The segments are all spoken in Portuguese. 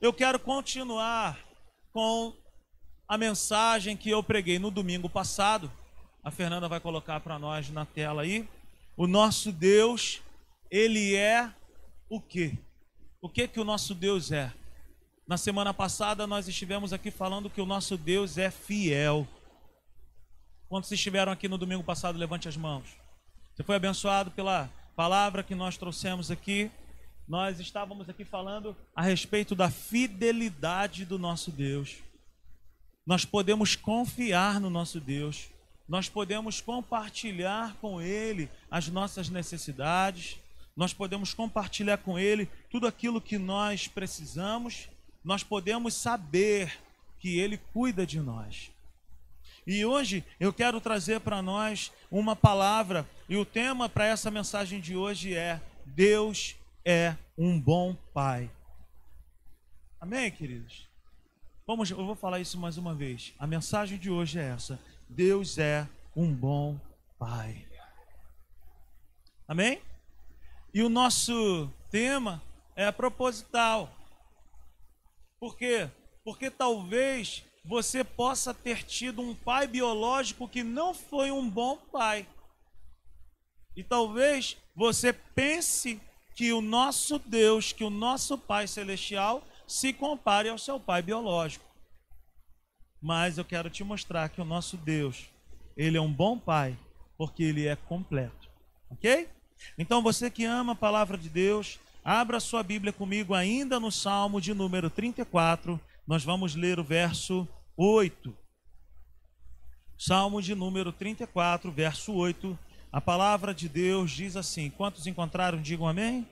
eu quero continuar com a mensagem que eu preguei no domingo passado. A Fernanda vai colocar para nós na tela aí. O nosso Deus, ele é o quê? O que que o nosso Deus é? Na semana passada nós estivemos aqui falando que o nosso Deus é fiel. Quantos estiveram aqui no domingo passado, levante as mãos. Você foi abençoado pela palavra que nós trouxemos aqui. Nós estávamos aqui falando a respeito da fidelidade do nosso Deus. Nós podemos confiar no nosso Deus. Nós podemos compartilhar com Ele as nossas necessidades. Nós podemos compartilhar com Ele tudo aquilo que nós precisamos. Nós podemos saber que Ele cuida de nós. E hoje eu quero trazer para nós uma palavra, e o tema para essa mensagem de hoje é: Deus é um bom Pai. Amém, queridos? Vamos, eu vou falar isso mais uma vez. A mensagem de hoje é essa: Deus é um bom Pai. Amém? E o nosso tema é proposital. Por quê? Porque talvez você possa ter tido um pai biológico que não foi um bom pai. E talvez você pense que o nosso Deus, que o nosso Pai Celestial, se compare ao seu pai biológico. Mas eu quero te mostrar que o nosso Deus, ele é um bom pai, porque ele é completo. OK? Então você que ama a palavra de Deus, abra sua Bíblia comigo ainda no Salmo de número 34. Nós vamos ler o verso 8. Salmo de número 34, verso 8. A palavra de Deus diz assim: Quantos encontraram, digam amém.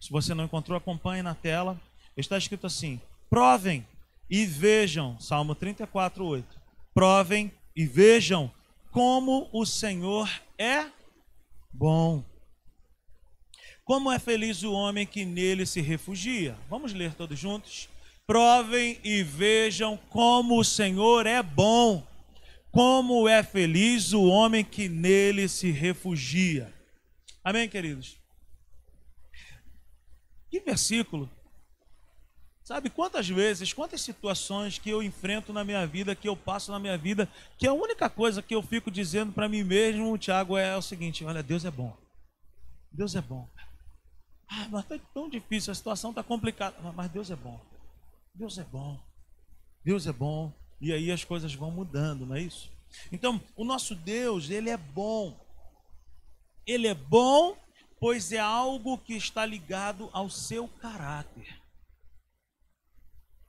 Se você não encontrou, acompanhe na tela. Está escrito assim: Provem e vejam, Salmo 34, 8. Provem e vejam como o Senhor é bom. Como é feliz o homem que nele se refugia. Vamos ler todos juntos? Provem e vejam como o Senhor é bom, como é feliz o homem que nele se refugia. Amém, queridos? Que versículo. Sabe quantas vezes, quantas situações que eu enfrento na minha vida, que eu passo na minha vida, que a única coisa que eu fico dizendo para mim mesmo, Tiago, é o seguinte: olha, Deus é bom. Deus é bom. Ah, mas está tão difícil, a situação está complicada. Mas Deus é bom. Deus é bom. Deus é bom. E aí as coisas vão mudando, não é isso? Então, o nosso Deus, ele é bom. Ele é bom, pois é algo que está ligado ao seu caráter.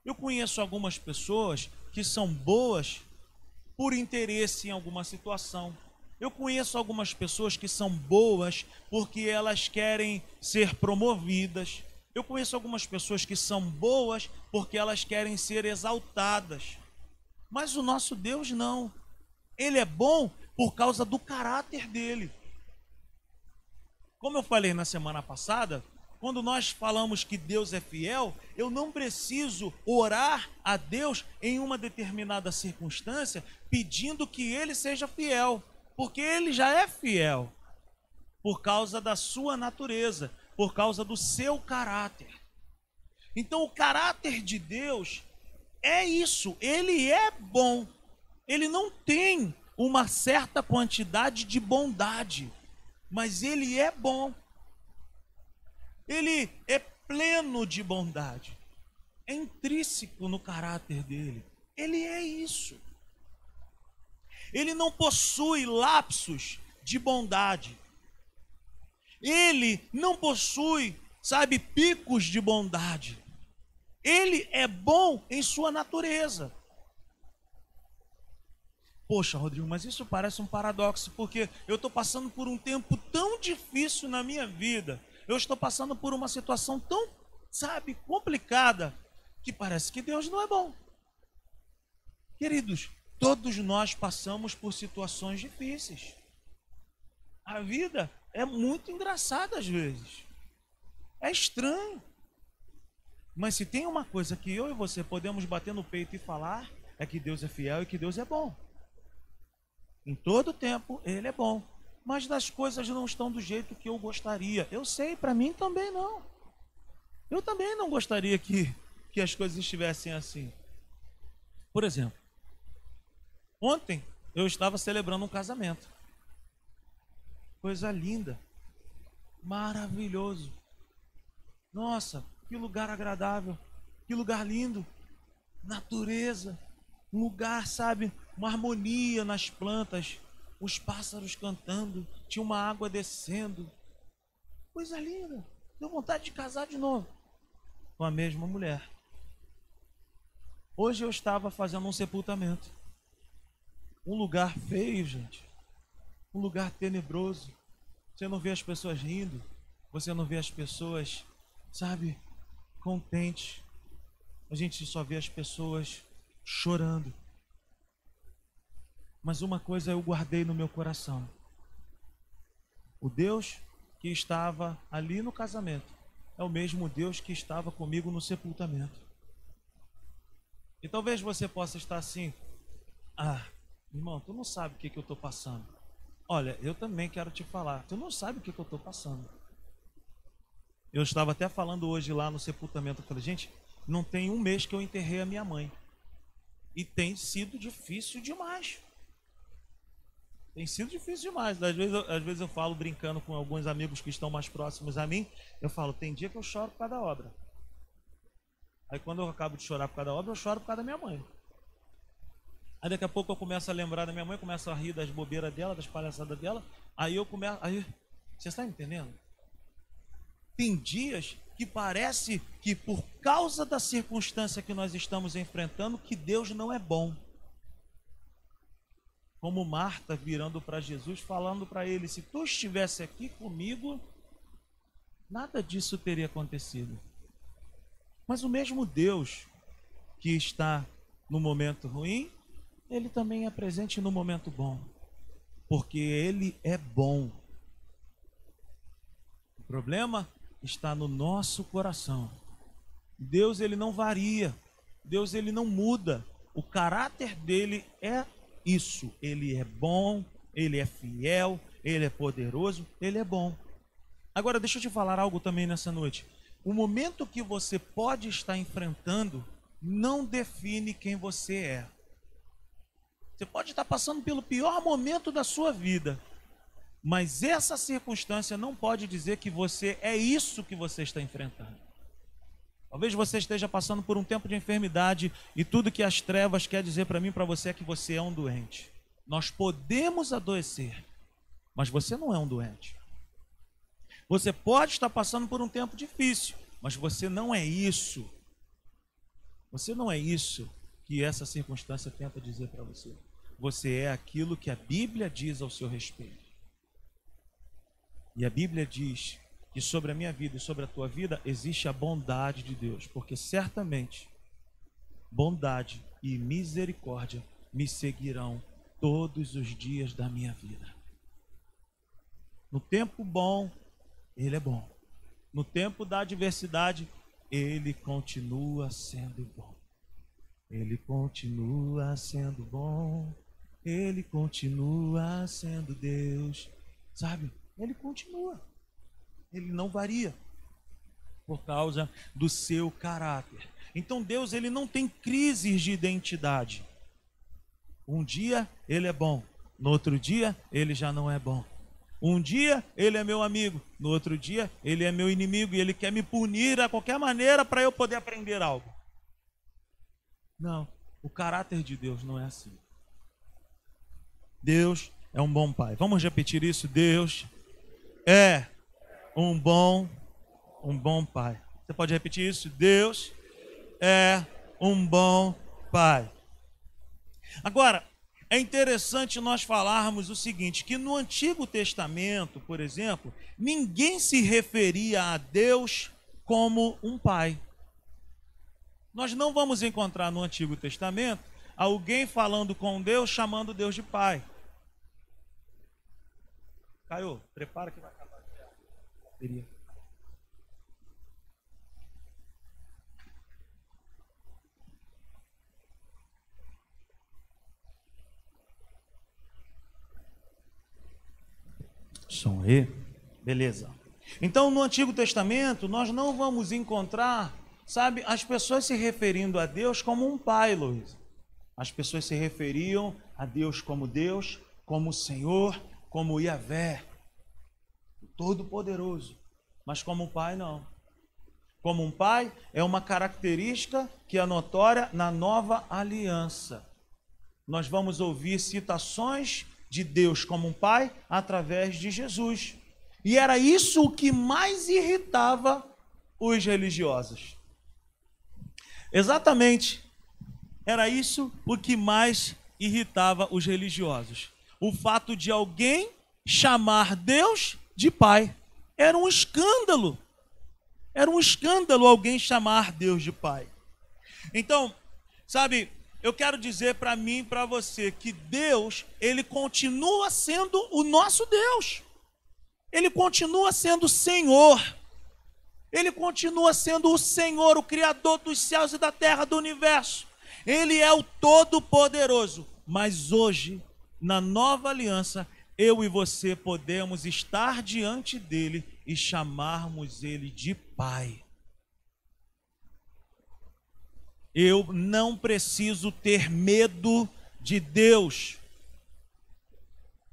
Eu conheço algumas pessoas que são boas por interesse em alguma situação. Eu conheço algumas pessoas que são boas porque elas querem ser promovidas. Eu conheço algumas pessoas que são boas porque elas querem ser exaltadas. Mas o nosso Deus não. Ele é bom por causa do caráter dele. Como eu falei na semana passada, quando nós falamos que Deus é fiel, eu não preciso orar a Deus em uma determinada circunstância pedindo que ele seja fiel, porque ele já é fiel por causa da sua natureza por causa do seu caráter. Então, o caráter de Deus é isso, ele é bom. Ele não tem uma certa quantidade de bondade, mas ele é bom. Ele é pleno de bondade. É intrínseco no caráter dele. Ele é isso. Ele não possui lapsos de bondade. Ele não possui, sabe, picos de bondade. Ele é bom em sua natureza. Poxa, Rodrigo, mas isso parece um paradoxo, porque eu estou passando por um tempo tão difícil na minha vida, eu estou passando por uma situação tão, sabe, complicada, que parece que Deus não é bom. Queridos, todos nós passamos por situações difíceis. A vida é muito engraçado às vezes. É estranho. Mas se tem uma coisa que eu e você podemos bater no peito e falar, é que Deus é fiel e que Deus é bom. Em todo tempo, Ele é bom. Mas as coisas não estão do jeito que eu gostaria. Eu sei, para mim também não. Eu também não gostaria que, que as coisas estivessem assim. Por exemplo, ontem eu estava celebrando um casamento. Coisa linda, maravilhoso. Nossa, que lugar agradável, que lugar lindo. Natureza, um lugar, sabe, uma harmonia nas plantas, os pássaros cantando, tinha uma água descendo. Coisa linda. Deu vontade de casar de novo com a mesma mulher. Hoje eu estava fazendo um sepultamento. Um lugar feio, gente. Um lugar tenebroso. Você não vê as pessoas rindo. Você não vê as pessoas, sabe, contentes. A gente só vê as pessoas chorando. Mas uma coisa eu guardei no meu coração. O Deus que estava ali no casamento é o mesmo Deus que estava comigo no sepultamento. E talvez você possa estar assim: Ah, irmão, tu não sabe o que, que eu estou passando. Olha, eu também quero te falar: tu não sabe o que, que eu estou passando. Eu estava até falando hoje lá no sepultamento. Eu falei: gente, não tem um mês que eu enterrei a minha mãe. E tem sido difícil demais. Tem sido difícil demais. Às vezes, eu, às vezes eu falo brincando com alguns amigos que estão mais próximos a mim. Eu falo, tem dia que eu choro por causa da obra. Aí quando eu acabo de chorar por causa da obra, eu choro por causa da minha mãe. Aí daqui a pouco eu começo a lembrar da minha mãe, começo a rir das bobeiras dela, das palhaçadas dela. Aí eu começo. Aí, você está entendendo? Tem dias que parece que por causa da circunstância que nós estamos enfrentando, que Deus não é bom como Marta virando para Jesus, falando para ele: se tu estivesse aqui comigo, nada disso teria acontecido. Mas o mesmo Deus que está no momento ruim, ele também é presente no momento bom, porque ele é bom. O problema está no nosso coração. Deus ele não varia, Deus ele não muda. O caráter dele é isso. Ele é bom, ele é fiel, ele é poderoso, ele é bom. Agora, deixa eu te falar algo também nessa noite. O momento que você pode estar enfrentando não define quem você é. Você pode estar passando pelo pior momento da sua vida, mas essa circunstância não pode dizer que você é isso que você está enfrentando. Talvez você esteja passando por um tempo de enfermidade e tudo que as trevas quer dizer para mim para você é que você é um doente. Nós podemos adoecer, mas você não é um doente. Você pode estar passando por um tempo difícil, mas você não é isso. Você não é isso que essa circunstância tenta dizer para você. Você é aquilo que a Bíblia diz ao seu respeito. E a Bíblia diz que sobre a minha vida e sobre a tua vida existe a bondade de Deus, porque certamente bondade e misericórdia me seguirão todos os dias da minha vida. No tempo bom, Ele é bom. No tempo da adversidade, Ele continua sendo bom. Ele continua sendo bom. Ele continua sendo Deus. Sabe? Ele continua ele não varia por causa do seu caráter. Então Deus ele não tem crises de identidade. Um dia ele é bom, no outro dia ele já não é bom. Um dia ele é meu amigo, no outro dia ele é meu inimigo e ele quer me punir a qualquer maneira para eu poder aprender algo. Não, o caráter de Deus não é assim. Deus é um bom pai. Vamos repetir isso? Deus é um bom, um bom pai. Você pode repetir isso? Deus é um bom pai. Agora, é interessante nós falarmos o seguinte: que no Antigo Testamento, por exemplo, ninguém se referia a Deus como um pai. Nós não vamos encontrar no Antigo Testamento alguém falando com Deus chamando Deus de pai. Caio, prepara que vai teria. Som aí. Beleza. Então, no Antigo Testamento, nós não vamos encontrar sabe, as pessoas se referindo a Deus como um pai, Luiz. As pessoas se referiam a Deus como Deus, como Senhor, como Yahvé, Todo-Poderoso. Mas como pai, não. Como um pai é uma característica que é notória na nova aliança. Nós vamos ouvir citações de Deus como um pai através de Jesus. E era isso o que mais irritava os religiosos. Exatamente. Era isso o que mais irritava os religiosos. O fato de alguém chamar Deus de pai. Era um escândalo. Era um escândalo alguém chamar Deus de pai. Então, sabe, eu quero dizer para mim e para você que Deus, ele continua sendo o nosso Deus. Ele continua sendo Senhor. Ele continua sendo o Senhor, o Criador dos céus e da terra, do universo. Ele é o Todo-Poderoso. Mas hoje, na nova aliança, eu e você podemos estar diante dele e chamarmos ele de Pai. Eu não preciso ter medo de Deus.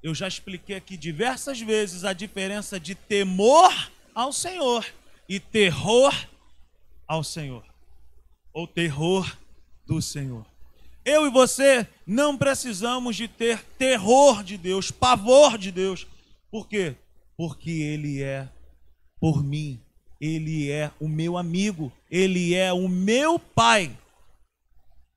Eu já expliquei aqui diversas vezes a diferença de temor ao Senhor e terror ao Senhor, ou terror do Senhor. Eu e você não precisamos de ter terror de Deus, pavor de Deus. Por quê? Porque Ele é por mim, Ele é o meu amigo, Ele é o meu Pai,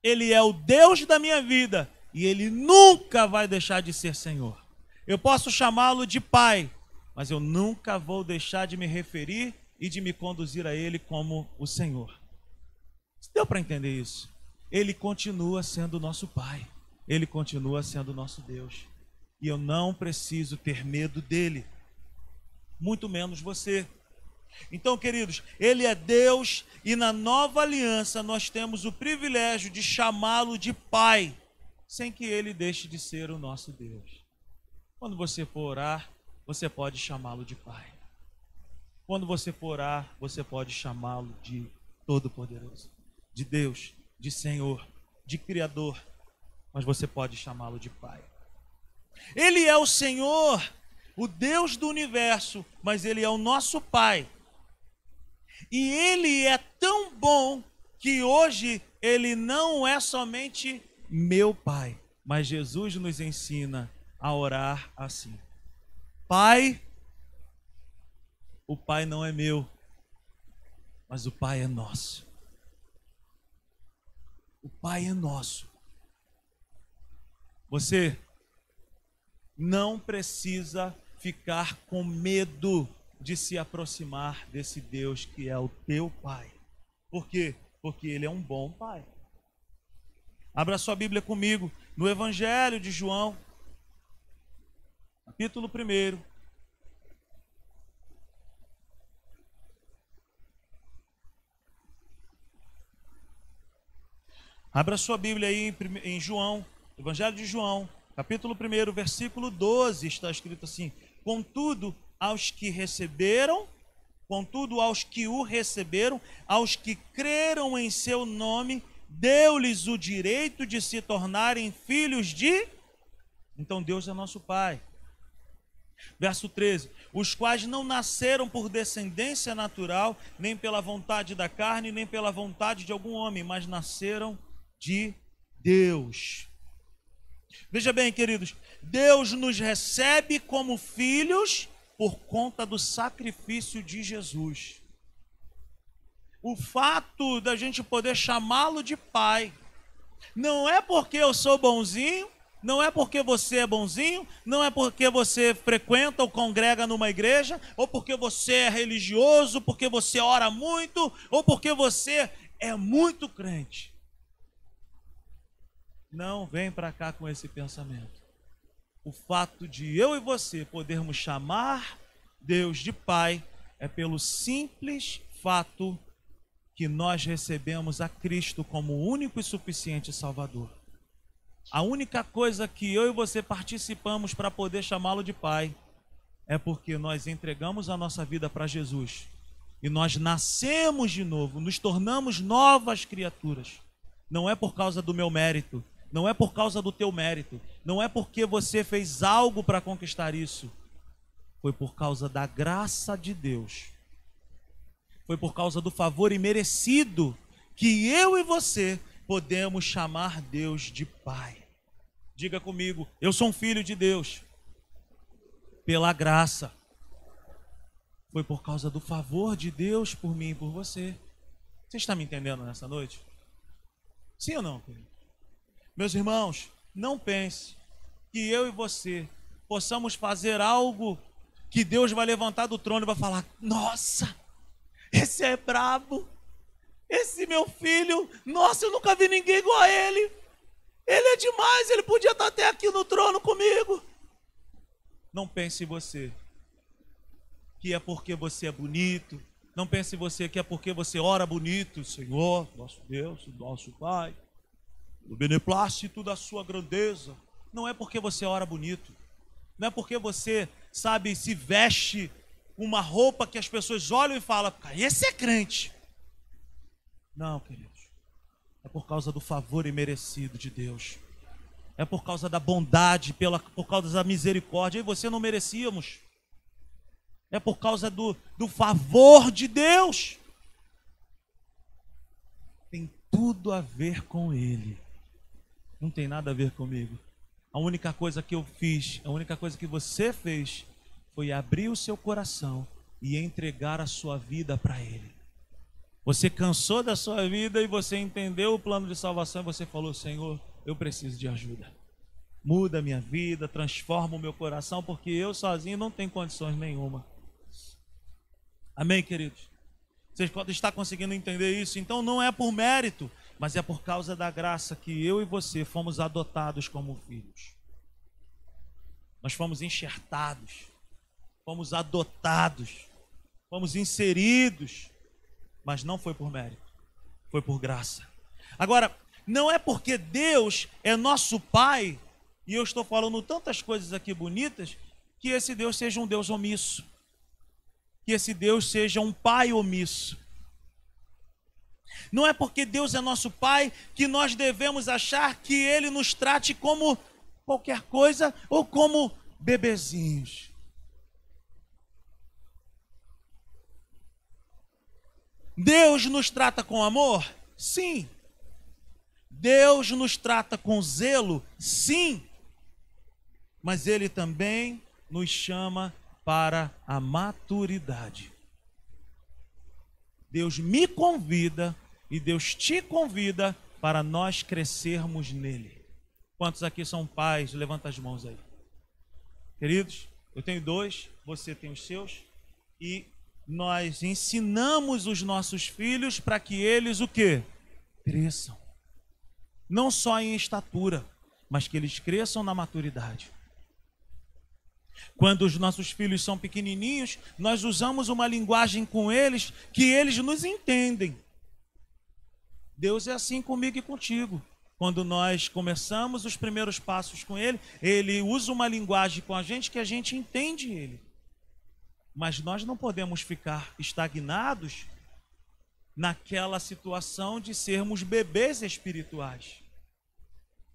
Ele é o Deus da minha vida e Ele nunca vai deixar de ser Senhor. Eu posso chamá-lo de Pai, mas eu nunca vou deixar de me referir e de me conduzir a Ele como o Senhor. Deu para entender isso? Ele continua sendo nosso Pai, Ele continua sendo nosso Deus. E eu não preciso ter medo dele, muito menos você. Então, queridos, Ele é Deus e na nova aliança nós temos o privilégio de chamá-lo de Pai, sem que Ele deixe de ser o nosso Deus. Quando você for orar, você pode chamá-lo de Pai. Quando você for orar, você pode chamá-lo de Todo-Poderoso, de Deus, de Senhor, de Criador, mas você pode chamá-lo de Pai. Ele é o Senhor, o Deus do universo, mas Ele é o nosso Pai. E Ele é tão bom que hoje Ele não é somente meu Pai, mas Jesus nos ensina a orar assim: Pai, o Pai não é meu, mas o Pai é nosso. O Pai é nosso. Você não precisa ficar com medo de se aproximar desse Deus que é o teu Pai. Por quê? Porque Ele é um bom Pai. Abra sua Bíblia comigo no Evangelho de João, capítulo 1. Abra sua Bíblia aí em, João, Evangelho de João, capítulo 1, versículo 12, está escrito assim: Contudo, aos que receberam, contudo, aos que o receberam, aos que creram em seu nome, deu-lhes o direito de se tornarem filhos de. Então Deus é nosso Pai. Verso 13: Os quais não nasceram por descendência natural, nem pela vontade da carne, nem pela vontade de algum homem, mas nasceram de Deus. Veja bem, queridos, Deus nos recebe como filhos por conta do sacrifício de Jesus. O fato da gente poder chamá-lo de pai não é porque eu sou bonzinho, não é porque você é bonzinho, não é porque você frequenta ou congrega numa igreja, ou porque você é religioso, porque você ora muito, ou porque você é muito crente. Não vem para cá com esse pensamento. O fato de eu e você podermos chamar Deus de Pai é pelo simples fato que nós recebemos a Cristo como único e suficiente Salvador. A única coisa que eu e você participamos para poder chamá-lo de Pai é porque nós entregamos a nossa vida para Jesus e nós nascemos de novo, nos tornamos novas criaturas. Não é por causa do meu mérito, não é por causa do teu mérito, não é porque você fez algo para conquistar isso. Foi por causa da graça de Deus. Foi por causa do favor imerecido que eu e você podemos chamar Deus de Pai. Diga comigo, eu sou um filho de Deus. Pela graça. Foi por causa do favor de Deus por mim e por você. Você está me entendendo nessa noite? Sim ou não, querido? Meus irmãos, não pense que eu e você possamos fazer algo que Deus vai levantar do trono e vai falar: Nossa, esse é brabo, esse meu filho, nossa, eu nunca vi ninguém igual a ele. Ele é demais, ele podia estar até aqui no trono comigo. Não pense em você que é porque você é bonito. Não pense em você que é porque você ora bonito, Senhor, nosso Deus, nosso Pai o beneplácito da sua grandeza. Não é porque você ora bonito, não é porque você, sabe, se veste uma roupa que as pessoas olham e falam, esse é crente. Não, queridos, é por causa do favor imerecido de Deus, é por causa da bondade, pela, por causa da misericórdia, e você não merecíamos, é por causa do, do favor de Deus. Tem tudo a ver com Ele não tem nada a ver comigo. A única coisa que eu fiz, a única coisa que você fez, foi abrir o seu coração e entregar a sua vida para Ele. Você cansou da sua vida e você entendeu o plano de salvação e você falou: Senhor, eu preciso de ajuda. Muda a minha vida, transforma o meu coração, porque eu sozinho não tenho condições nenhuma. Amém, queridos? Vocês podem estar conseguindo entender isso? Então não é por mérito, mas é por causa da graça que eu e você fomos adotados como filhos. Nós fomos enxertados, fomos adotados, fomos inseridos, mas não foi por mérito, foi por graça. Agora, não é porque Deus é nosso Pai, e eu estou falando tantas coisas aqui bonitas, que esse Deus seja um Deus omisso, que esse Deus seja um Pai omisso. Não é porque Deus é nosso Pai que nós devemos achar que Ele nos trate como qualquer coisa ou como bebezinhos. Deus nos trata com amor? Sim. Deus nos trata com zelo? Sim. Mas Ele também nos chama para a maturidade. Deus me convida e Deus te convida para nós crescermos nele. Quantos aqui são pais? Levanta as mãos aí. Queridos, eu tenho dois, você tem os seus, e nós ensinamos os nossos filhos para que eles o quê? Cresçam. Não só em estatura, mas que eles cresçam na maturidade. Quando os nossos filhos são pequenininhos, nós usamos uma linguagem com eles que eles nos entendem. Deus é assim comigo e contigo. Quando nós começamos os primeiros passos com Ele, Ele usa uma linguagem com a gente que a gente entende Ele. Mas nós não podemos ficar estagnados naquela situação de sermos bebês espirituais.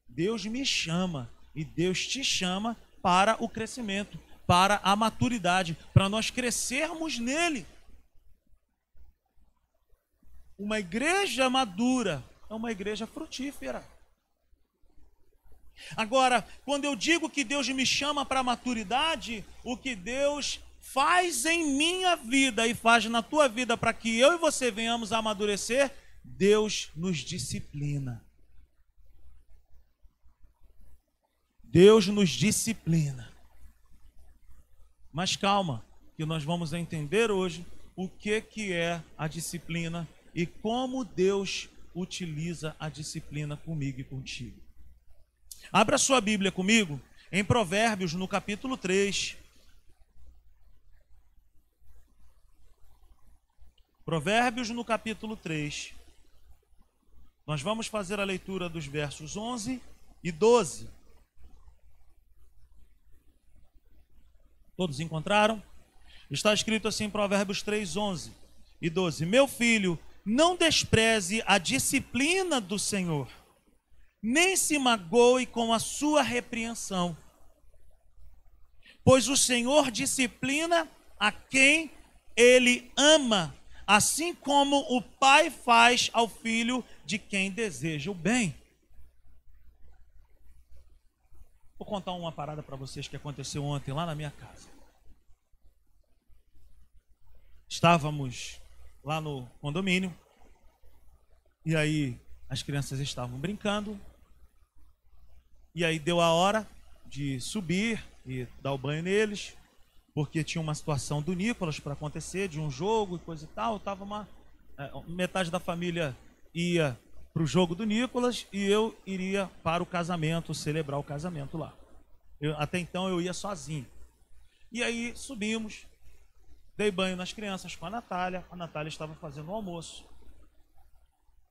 Deus me chama e Deus te chama para o crescimento, para a maturidade, para nós crescermos nele. Uma igreja madura é uma igreja frutífera. Agora, quando eu digo que Deus me chama para maturidade, o que Deus faz em minha vida e faz na tua vida para que eu e você venhamos a amadurecer, Deus nos disciplina. Deus nos disciplina. Mas calma, que nós vamos entender hoje o que que é a disciplina e como Deus utiliza a disciplina comigo e contigo. Abra sua Bíblia comigo em Provérbios, no capítulo 3. Provérbios, no capítulo 3. Nós vamos fazer a leitura dos versos 11 e 12. Todos encontraram? Está escrito assim em Provérbios 3, 11. e 12: Meu filho, não despreze a disciplina do Senhor, nem se magoe com a sua repreensão, pois o Senhor disciplina a quem ele ama, assim como o pai faz ao filho de quem deseja o bem. Vou contar uma parada para vocês que aconteceu ontem lá na minha casa. Estávamos lá no condomínio e aí as crianças estavam brincando. E aí deu a hora de subir e dar o banho neles, porque tinha uma situação do Nicolas para acontecer, de um jogo e coisa e tal. Tava uma é, metade da família ia para o jogo do Nicolas e eu iria para o casamento, celebrar o casamento lá. Eu, até então eu ia sozinho. E aí subimos, dei banho nas crianças com a Natália. A Natália estava fazendo o almoço.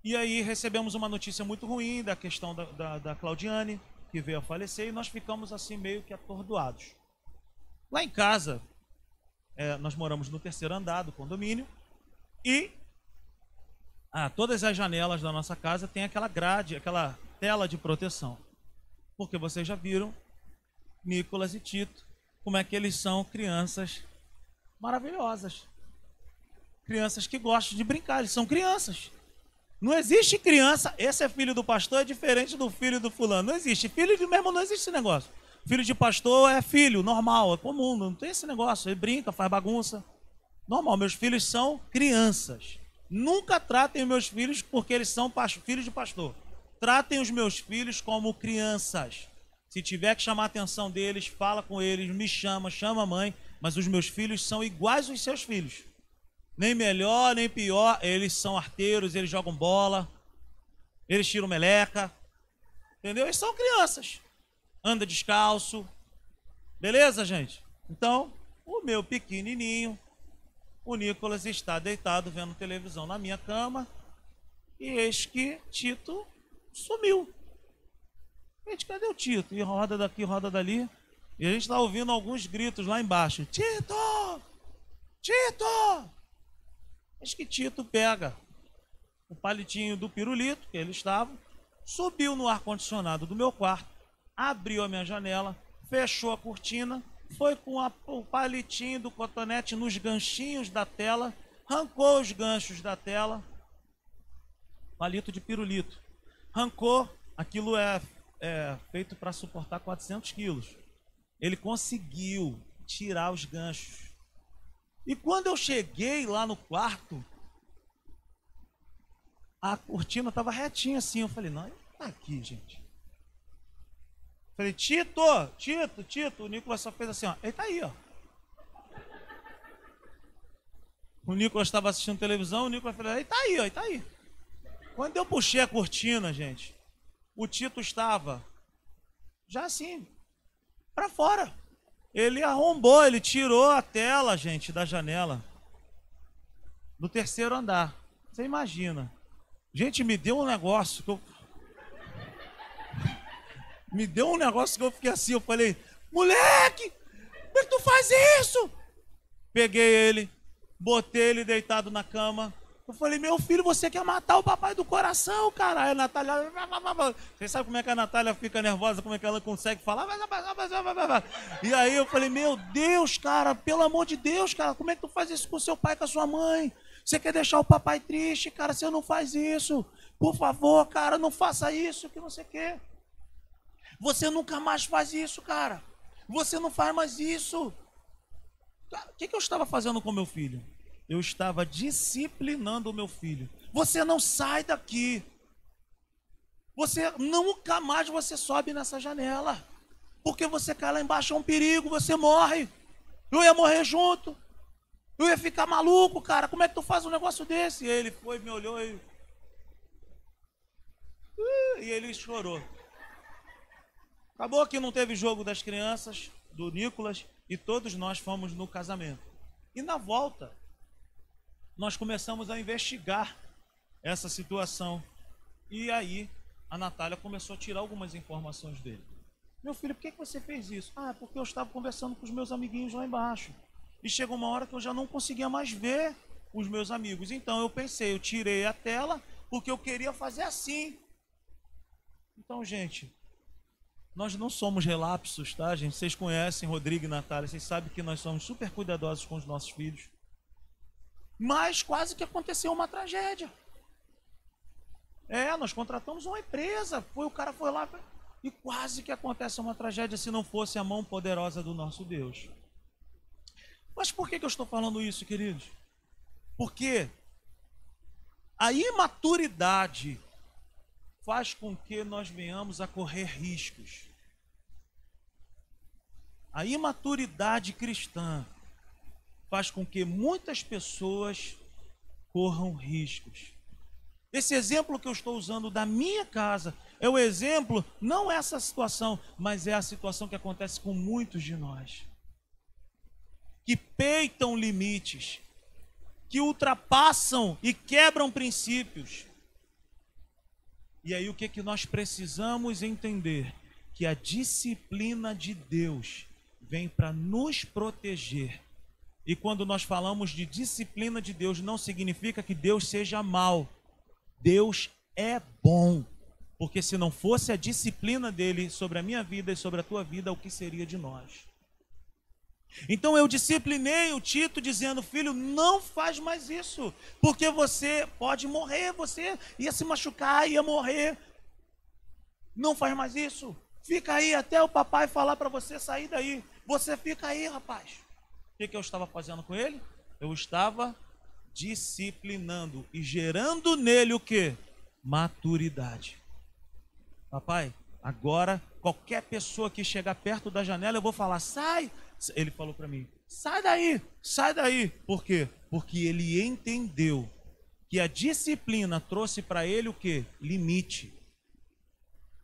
E aí recebemos uma notícia muito ruim da questão da, da, da Claudiane, que veio a falecer, e nós ficamos assim meio que atordoados. Lá em casa, é, nós moramos no terceiro andar do condomínio, e ah, todas as janelas da nossa casa têm aquela grade, aquela tela de proteção. Porque vocês já viram Nicolas e Tito, como é que eles são crianças maravilhosas. Crianças que gostam de brincar, eles são crianças. Não existe criança, esse é filho do pastor, é diferente do filho do fulano. Não existe. Filho de mesmo não existe esse negócio. Filho de pastor é filho, normal, é comum, não tem esse negócio. Ele brinca, faz bagunça. Normal, meus filhos são crianças. Nunca tratem meus filhos porque eles são filhos de pastor. Tratem os meus filhos como crianças. Se tiver que chamar a atenção deles, fala com eles, me chama, chama a mãe, mas os meus filhos são iguais aos seus filhos. Nem melhor, nem pior, eles são arteiros, eles jogam bola, eles tiram meleca. Entendeu? Eles são crianças. Anda descalço. Beleza, gente? Então, o meu pequenininho, o Nicolas está deitado vendo televisão na minha cama e eis que Tito sumiu. Gente, cadê o Tito? E roda daqui, roda dali. E a gente está ouvindo alguns gritos lá embaixo: Tito! Tito! Eis que Tito pega o palitinho do pirulito que ele estava, subiu no ar-condicionado do meu quarto, abriu a minha janela, fechou a cortina foi com a, o palitinho do cotonete nos ganchinhos da tela, arrancou os ganchos da tela, palito de pirulito, arrancou, aquilo é, é feito para suportar 400 quilos. Ele conseguiu tirar os ganchos. E quando eu cheguei lá no quarto, a cortina estava retinha assim. Eu falei, não, ele tá aqui, gente. Falei, Tito, Tito, Tito. O Nicolas só fez assim, ó. Ele tá aí, ó. O Nicolas estava assistindo televisão, o Nicolas falou, ele tá aí, ó, ele tá aí. Quando eu puxei a cortina, gente, o Tito estava já assim, para fora. Ele arrombou, ele tirou a tela, gente, da janela. Do terceiro andar. Você imagina. Gente, me deu um negócio que eu me deu um negócio que eu fiquei assim, eu falei, moleque, como é que tu faz isso? Peguei ele, botei ele deitado na cama. Eu falei, meu filho, você quer matar o papai do coração, cara. Aí a Natália. Você sabe como é que a Natália fica nervosa, como é que ela consegue falar? E aí eu falei, meu Deus, cara, pelo amor de Deus, cara, como é que tu faz isso com seu pai, com a sua mãe? Você quer deixar o papai triste, cara? Você não faz isso. Por favor, cara, não faça isso, que não sei o quê. Você nunca mais faz isso, cara. Você não faz mais isso. O que eu estava fazendo com meu filho? Eu estava disciplinando o meu filho. Você não sai daqui. Você nunca mais você sobe nessa janela. Porque você cai lá embaixo é um perigo, você morre. Eu ia morrer junto. Eu ia ficar maluco, cara. Como é que tu faz um negócio desse? E ele foi, me olhou e. E ele chorou. Acabou que não teve jogo das crianças, do Nicolas, e todos nós fomos no casamento. E na volta, nós começamos a investigar essa situação. E aí, a Natália começou a tirar algumas informações dele. Meu filho, por que você fez isso? Ah, porque eu estava conversando com os meus amiguinhos lá embaixo. E chegou uma hora que eu já não conseguia mais ver os meus amigos. Então eu pensei, eu tirei a tela porque eu queria fazer assim. Então, gente, nós não somos relapsos, tá, gente? Vocês conhecem Rodrigo e Natália, vocês sabem que nós somos super cuidadosos com os nossos filhos. Mas quase que aconteceu uma tragédia. É, nós contratamos uma empresa, foi o cara foi lá e quase que acontece uma tragédia se não fosse a mão poderosa do nosso Deus. Mas por que, que eu estou falando isso, queridos? Porque a imaturidade faz com que nós venhamos a correr riscos. A imaturidade cristã faz com que muitas pessoas corram riscos. Esse exemplo que eu estou usando da minha casa é o exemplo, não essa situação, mas é a situação que acontece com muitos de nós. Que peitam limites, que ultrapassam e quebram princípios. E aí o que, que nós precisamos entender? Que a disciplina de Deus vem para nos proteger. E quando nós falamos de disciplina de Deus, não significa que Deus seja mal. Deus é bom. Porque se não fosse a disciplina dele sobre a minha vida e sobre a tua vida, o que seria de nós? Então eu disciplinei o Tito dizendo: "Filho, não faz mais isso, porque você pode morrer, você ia se machucar, ia morrer. Não faz mais isso. Fica aí até o papai falar para você sair daí. Você fica aí, rapaz." Que, que eu estava fazendo com ele? Eu estava disciplinando e gerando nele o que? Maturidade. Papai, agora qualquer pessoa que chegar perto da janela, eu vou falar: sai. Ele falou para mim: sai daí, sai daí. Por quê? Porque ele entendeu que a disciplina trouxe para ele o que? Limite.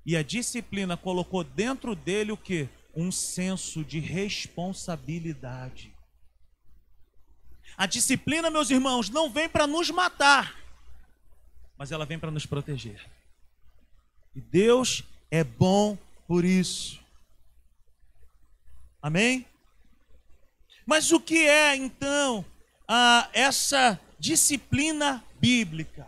E a disciplina colocou dentro dele o que? Um senso de responsabilidade. A disciplina, meus irmãos, não vem para nos matar, mas ela vem para nos proteger. E Deus é bom por isso. Amém? Mas o que é então a, essa disciplina bíblica?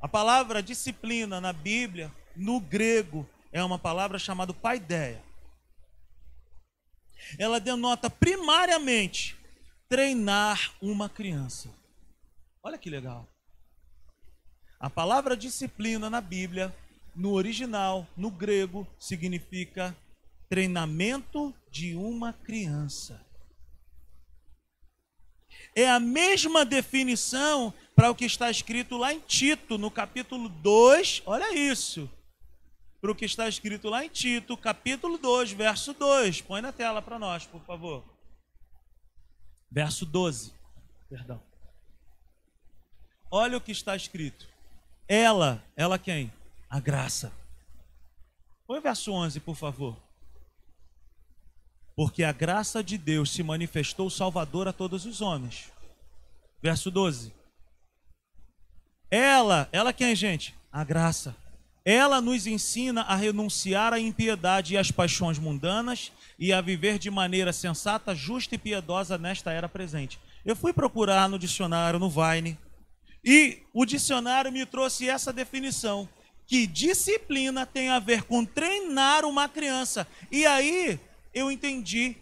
A palavra disciplina na Bíblia, no grego, é uma palavra chamada paideia. Ela denota primariamente treinar uma criança. Olha que legal. A palavra disciplina na Bíblia, no original, no grego, significa treinamento de uma criança. É a mesma definição para o que está escrito lá em Tito, no capítulo 2, olha isso. Para o que está escrito lá em Tito, capítulo 2, verso 2. Põe na tela para nós, por favor. Verso 12, perdão. Olha o que está escrito. Ela, ela quem? A graça. Põe o verso 11, por favor porque a graça de Deus se manifestou salvador a todos os homens. Verso 12. Ela, ela quem, gente? A graça. Ela nos ensina a renunciar à impiedade e às paixões mundanas e a viver de maneira sensata, justa e piedosa nesta era presente. Eu fui procurar no dicionário, no Vine, e o dicionário me trouxe essa definição: que disciplina tem a ver com treinar uma criança. E aí, eu entendi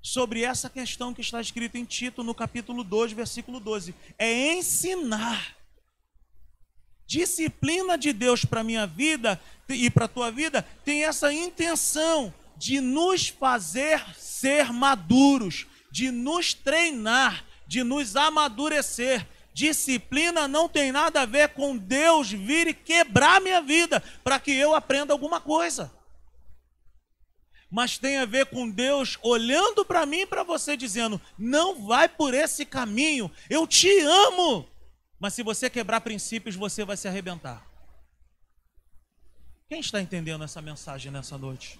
sobre essa questão que está escrita em Tito, no capítulo 2, versículo 12. É ensinar. Disciplina de Deus para a minha vida e para a tua vida tem essa intenção de nos fazer ser maduros, de nos treinar, de nos amadurecer. Disciplina não tem nada a ver com Deus vir e quebrar minha vida para que eu aprenda alguma coisa mas tem a ver com Deus olhando para mim e para você, dizendo: não vai por esse caminho, eu te amo. Mas se você quebrar princípios, você vai se arrebentar. Quem está entendendo essa mensagem nessa noite?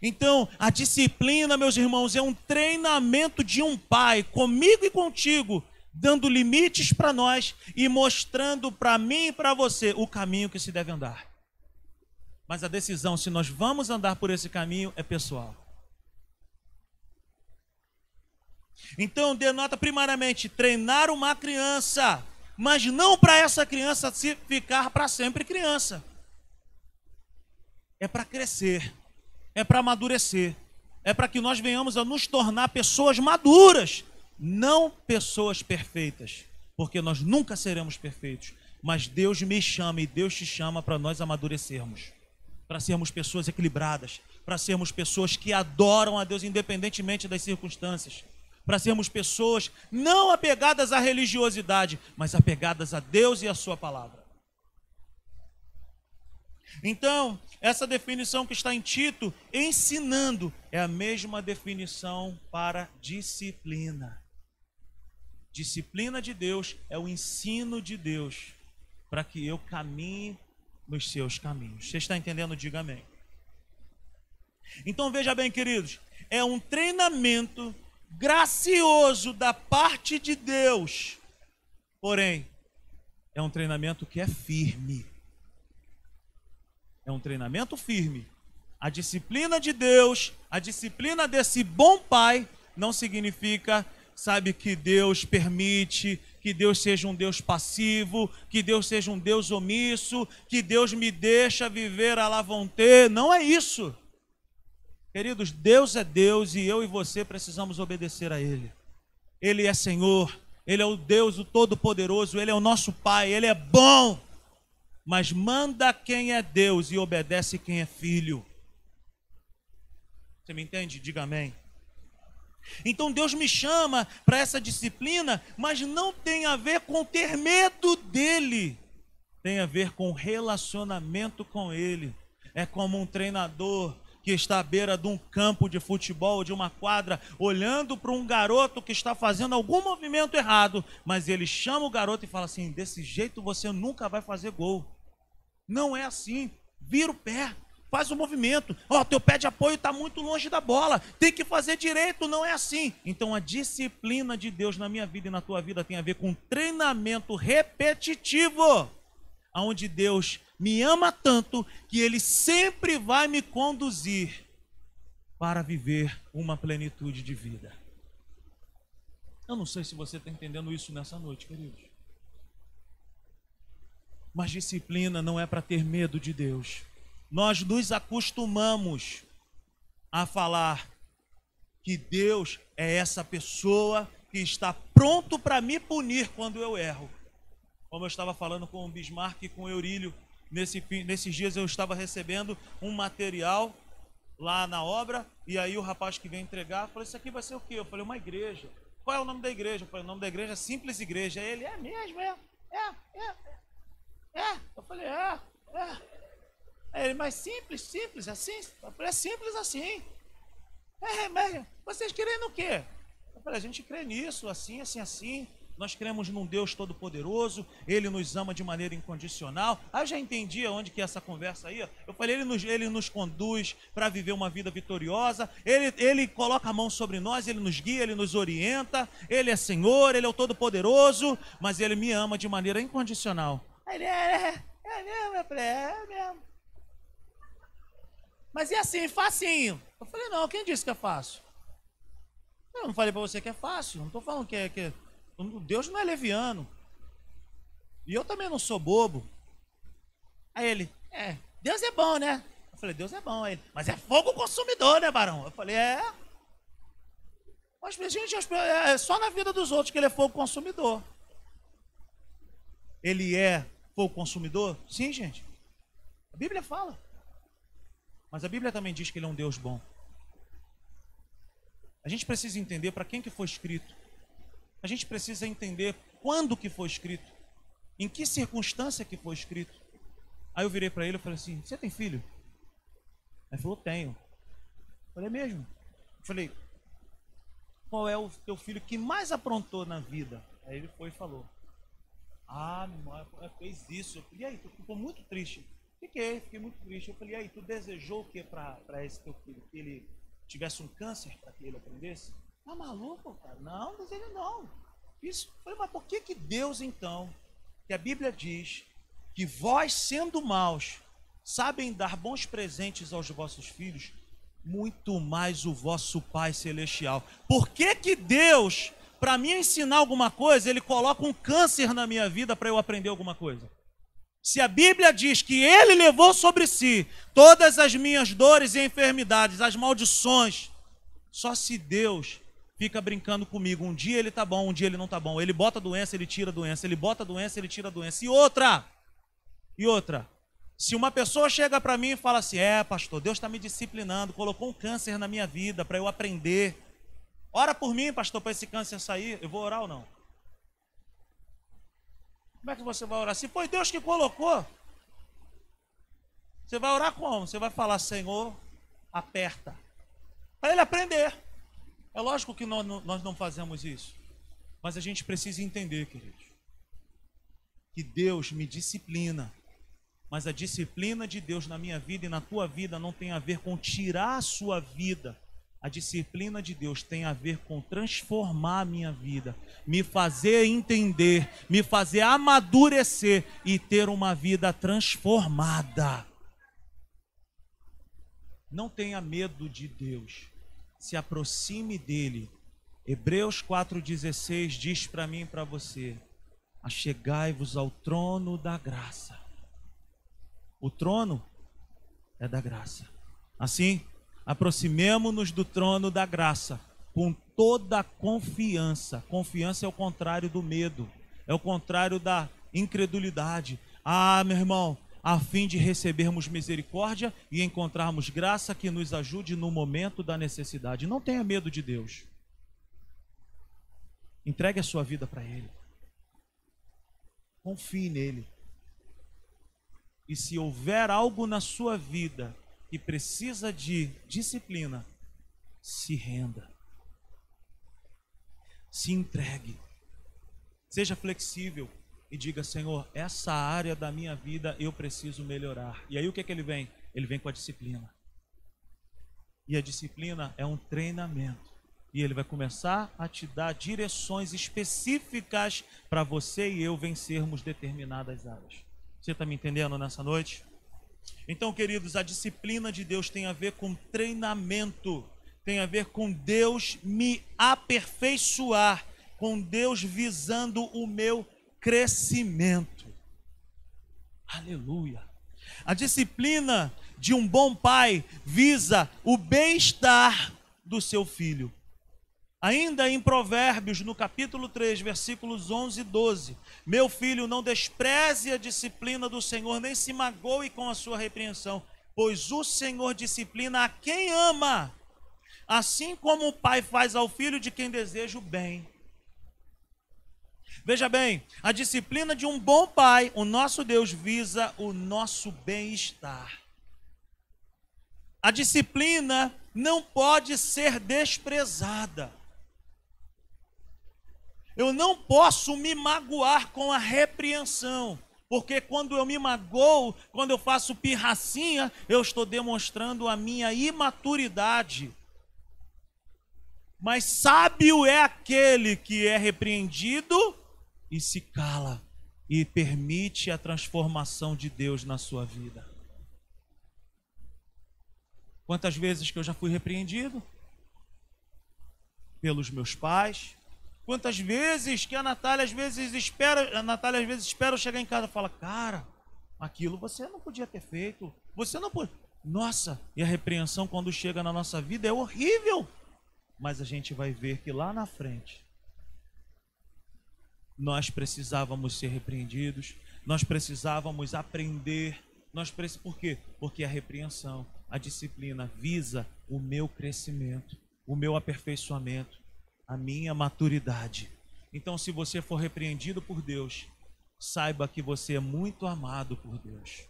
Então, a disciplina, meus irmãos, é um treinamento de um pai, comigo e contigo, dando limites para nós e mostrando para mim e para você o caminho que se deve andar. Mas a decisão se nós vamos andar por esse caminho é pessoal. Então, denota primariamente treinar uma criança, mas não para essa criança ficar para sempre criança. É para crescer, é para amadurecer, é para que nós venhamos a nos tornar pessoas maduras, não pessoas perfeitas, porque nós nunca seremos perfeitos, mas Deus me chama e Deus te chama para nós amadurecermos, para sermos pessoas equilibradas, para sermos pessoas que adoram a Deus independentemente das circunstâncias, para sermos pessoas não apegadas à religiosidade, mas apegadas a Deus e a Sua palavra. Então, essa definição que está em Tito, ensinando, é a mesma definição para disciplina. Disciplina de Deus é o ensino de Deus para que eu caminhe nos seus caminhos. Você está entendendo? Diga amém. Então veja bem, queridos, é um treinamento gracioso da parte de Deus. Porém, é um treinamento que é firme. É um treinamento firme. A disciplina de Deus, a disciplina desse bom pai, não significa sabe que Deus permite que Deus seja um Deus passivo, que Deus seja um Deus omisso, que Deus me deixa viver a la Não é isso. Queridos, Deus é Deus e eu e você precisamos obedecer a Ele. Ele é Senhor, Ele é o Deus, o Todo-Poderoso, Ele é o nosso Pai, Ele é bom. Mas manda quem é Deus e obedece quem é filho. Você me entende? Diga amém. Então Deus me chama para essa disciplina, mas não tem a ver com ter medo dele, tem a ver com relacionamento com ele. É como um treinador que está à beira de um campo de futebol, de uma quadra, olhando para um garoto que está fazendo algum movimento errado, mas ele chama o garoto e fala assim: desse jeito você nunca vai fazer gol. Não é assim. Vira o pé, faz o movimento. Ó, oh, teu pé de apoio está muito longe da bola. Tem que fazer direito, não é assim. Então a disciplina de Deus na minha vida e na tua vida tem a ver com treinamento repetitivo. Onde Deus me ama tanto que Ele sempre vai me conduzir para viver uma plenitude de vida. Eu não sei se você está entendendo isso nessa noite, queridos. Mas disciplina não é para ter medo de Deus nós nos acostumamos a falar que Deus é essa pessoa que está pronto para me punir quando eu erro. Como eu estava falando com o Bismarck e com o Eurílio, nesse, nesses dias eu estava recebendo um material lá na obra, e aí o rapaz que veio entregar falou: Isso aqui vai ser o quê? Eu falei: Uma igreja. Qual é o nome da igreja? Eu falei: O nome da igreja é Simples Igreja. Ele: É mesmo, é. É, é, é. Eu falei: É, é. Aí ele, mas simples, simples, assim? Eu falei, é simples assim. É, mas vocês creem no quê? Eu falei, a gente crê nisso, assim, assim, assim. Nós cremos num Deus todo-poderoso, Ele nos ama de maneira incondicional. Aí eu já entendi onde que é essa conversa aí. Eu falei, Ele nos, ele nos conduz para viver uma vida vitoriosa, ele, ele coloca a mão sobre nós, Ele nos guia, Ele nos orienta, Ele é Senhor, Ele é o todo-poderoso, mas Ele me ama de maneira incondicional. Ele, é, é, é mesmo, eu falei, é mesmo. Mas e assim, facinho? Eu falei, não, quem disse que é fácil? Eu não falei para você que é fácil, não estou falando que é, que é. Deus não é leviano. E eu também não sou bobo. Aí ele, é, Deus é bom, né? Eu falei, Deus é bom. Aí ele, mas é fogo consumidor, né, barão? Eu falei, é. Mas, gente, é só na vida dos outros que ele é fogo consumidor. Ele é fogo consumidor? Sim, gente. A Bíblia fala. Mas a Bíblia também diz que ele é um Deus bom. A gente precisa entender para quem que foi escrito. A gente precisa entender quando que foi escrito. Em que circunstância que foi escrito. Aí eu virei para ele e falei assim: Você tem filho? Ele falou: Tenho. Eu falei: é Mesmo? Eu falei: Qual é o teu filho que mais aprontou na vida? Aí ele foi e falou: Ah, meu irmão, fez isso. E aí, tu ficou muito triste. Fiquei, fiquei muito triste. Eu falei, aí, tu desejou o que para esse teu filho? Que ele tivesse um câncer para que ele aprendesse? Tá maluco, cara? Não, desejo não. Isso. Eu falei, mas por que que Deus então, que a Bíblia diz que vós sendo maus, sabem dar bons presentes aos vossos filhos, muito mais o vosso Pai celestial. Por que que Deus, para me ensinar alguma coisa, ele coloca um câncer na minha vida para eu aprender alguma coisa? Se a Bíblia diz que ele levou sobre si todas as minhas dores e enfermidades, as maldições, só se Deus fica brincando comigo, um dia ele tá bom, um dia ele não tá bom. Ele bota doença, ele tira doença, ele bota doença, ele tira doença. E outra, e outra, se uma pessoa chega para mim e fala assim: É, pastor, Deus está me disciplinando, colocou um câncer na minha vida para eu aprender. Ora por mim, pastor, para esse câncer sair. Eu vou orar ou não? Como é que você vai orar? Se foi Deus que colocou, você vai orar como? Você vai falar: Senhor, aperta. Para ele aprender. É lógico que nós, não fazemos isso. Mas a gente precisa entender, queridos, que Deus me disciplina mas a disciplina de Deus na minha vida e na tua vida não tem a ver com tirar a sua vida. A disciplina de Deus tem a ver com transformar a minha vida, me fazer entender, me fazer amadurecer e ter uma vida transformada. Não tenha medo de Deus, se aproxime dele. Hebreus 4,16 diz para mim e para você: Achegai-vos ao trono da graça o trono é da graça. Assim, aproximemo-nos do trono da graça com toda a confiança. Confiança é o contrário do medo, é o contrário da incredulidade. Ah, meu irmão, a fim de recebermos misericórdia e encontrarmos graça que nos ajude no momento da necessidade. Não tenha medo de Deus. Entregue a sua vida para Ele. Confie nele. E se houver algo na sua vida que precisa de disciplina, se renda. Se entregue. Seja flexível e diga: Senhor, essa área da minha vida eu preciso melhorar. E aí o que é que ele vem? Ele vem com a disciplina. E a disciplina é um treinamento. E ele vai começar a te dar direções específicas para você e eu vencermos determinadas áreas. Você está me entendendo nessa noite? Então, queridos, a disciplina de Deus tem a ver com treinamento, tem a ver com Deus me aperfeiçoar, com Deus visando o meu crescimento. Aleluia. A disciplina de um bom pai visa o bem-estar do seu filho. Ainda em Provérbios, no capítulo 3, versículos 11 e 12: Meu filho, não despreze a disciplina do Senhor, nem se magoe com a sua repreensão, pois o Senhor disciplina a quem ama, assim como o pai faz ao filho de quem deseja o bem. Veja bem, a disciplina de um bom pai, o nosso Deus visa o nosso bem-estar. A disciplina não pode ser desprezada. Eu não posso me magoar com a repreensão, porque quando eu me magoo, quando eu faço pirracinha, eu estou demonstrando a minha imaturidade. Mas sábio é aquele que é repreendido e se cala e permite a transformação de Deus na sua vida. Quantas vezes que eu já fui repreendido? Pelos meus pais, Quantas vezes que a Natália às vezes espera, a Natália às vezes espera eu chegar em casa e fala, cara, aquilo você não podia ter feito, você não pode. Nossa, e a repreensão quando chega na nossa vida é horrível. Mas a gente vai ver que lá na frente nós precisávamos ser repreendidos, nós precisávamos aprender, nós precis... por quê? Porque a repreensão, a disciplina visa o meu crescimento, o meu aperfeiçoamento a minha maturidade. Então, se você for repreendido por Deus, saiba que você é muito amado por Deus.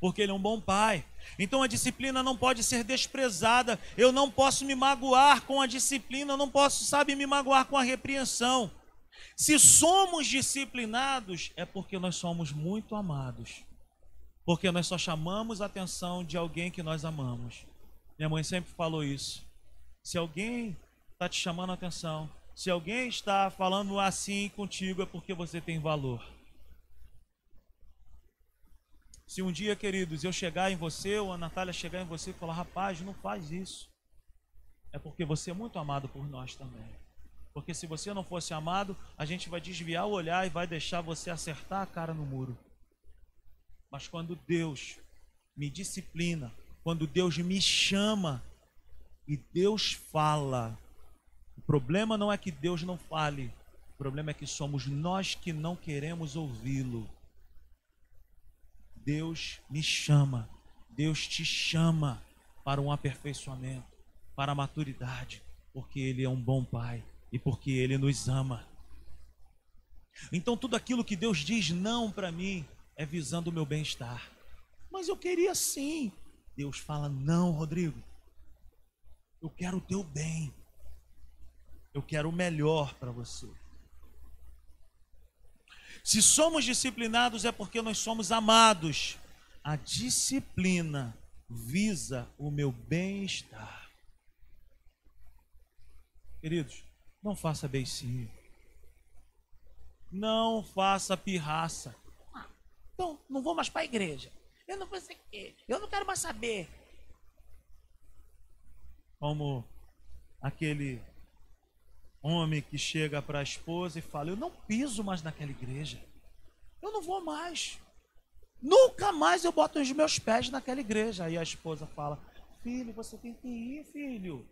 Porque Ele é um bom pai. Então a disciplina não pode ser desprezada. Eu não posso me magoar com a disciplina, eu não posso, sabe, me magoar com a repreensão. Se somos disciplinados, é porque nós somos muito amados. Porque nós só chamamos a atenção de alguém que nós amamos. Minha mãe sempre falou isso. Se alguém está te chamando a atenção. Se alguém está falando assim contigo, é porque você tem valor. Se um dia, queridos, eu chegar em você ou a Natália chegar em você e falar, rapaz, não faz isso. É porque você é muito amado por nós também. Porque se você não fosse amado, a gente vai desviar o olhar e vai deixar você acertar a cara no muro. Mas quando Deus me disciplina, quando Deus me chama e Deus fala, o problema não é que Deus não fale, o problema é que somos nós que não queremos ouvi-lo. Deus me chama, Deus te chama para um aperfeiçoamento, para a maturidade, porque Ele é um bom Pai e porque Ele nos ama. Então, tudo aquilo que Deus diz não para mim é visando o meu bem-estar. Mas eu queria sim. Deus fala: não, Rodrigo, eu quero o teu bem, eu quero o melhor para você. Se somos disciplinados é porque nós somos amados. A disciplina visa o meu bem-estar. Queridos, não faça beicinho. Não faça pirraça. Ah, então, não vou mais para a igreja. Eu não vou. Eu não quero mais saber. Como aquele homem que chega para a esposa e fala: Eu não piso mais naquela igreja. Eu não vou mais. Nunca mais eu boto os meus pés naquela igreja. Aí a esposa fala: Filho, você tem que ir, filho.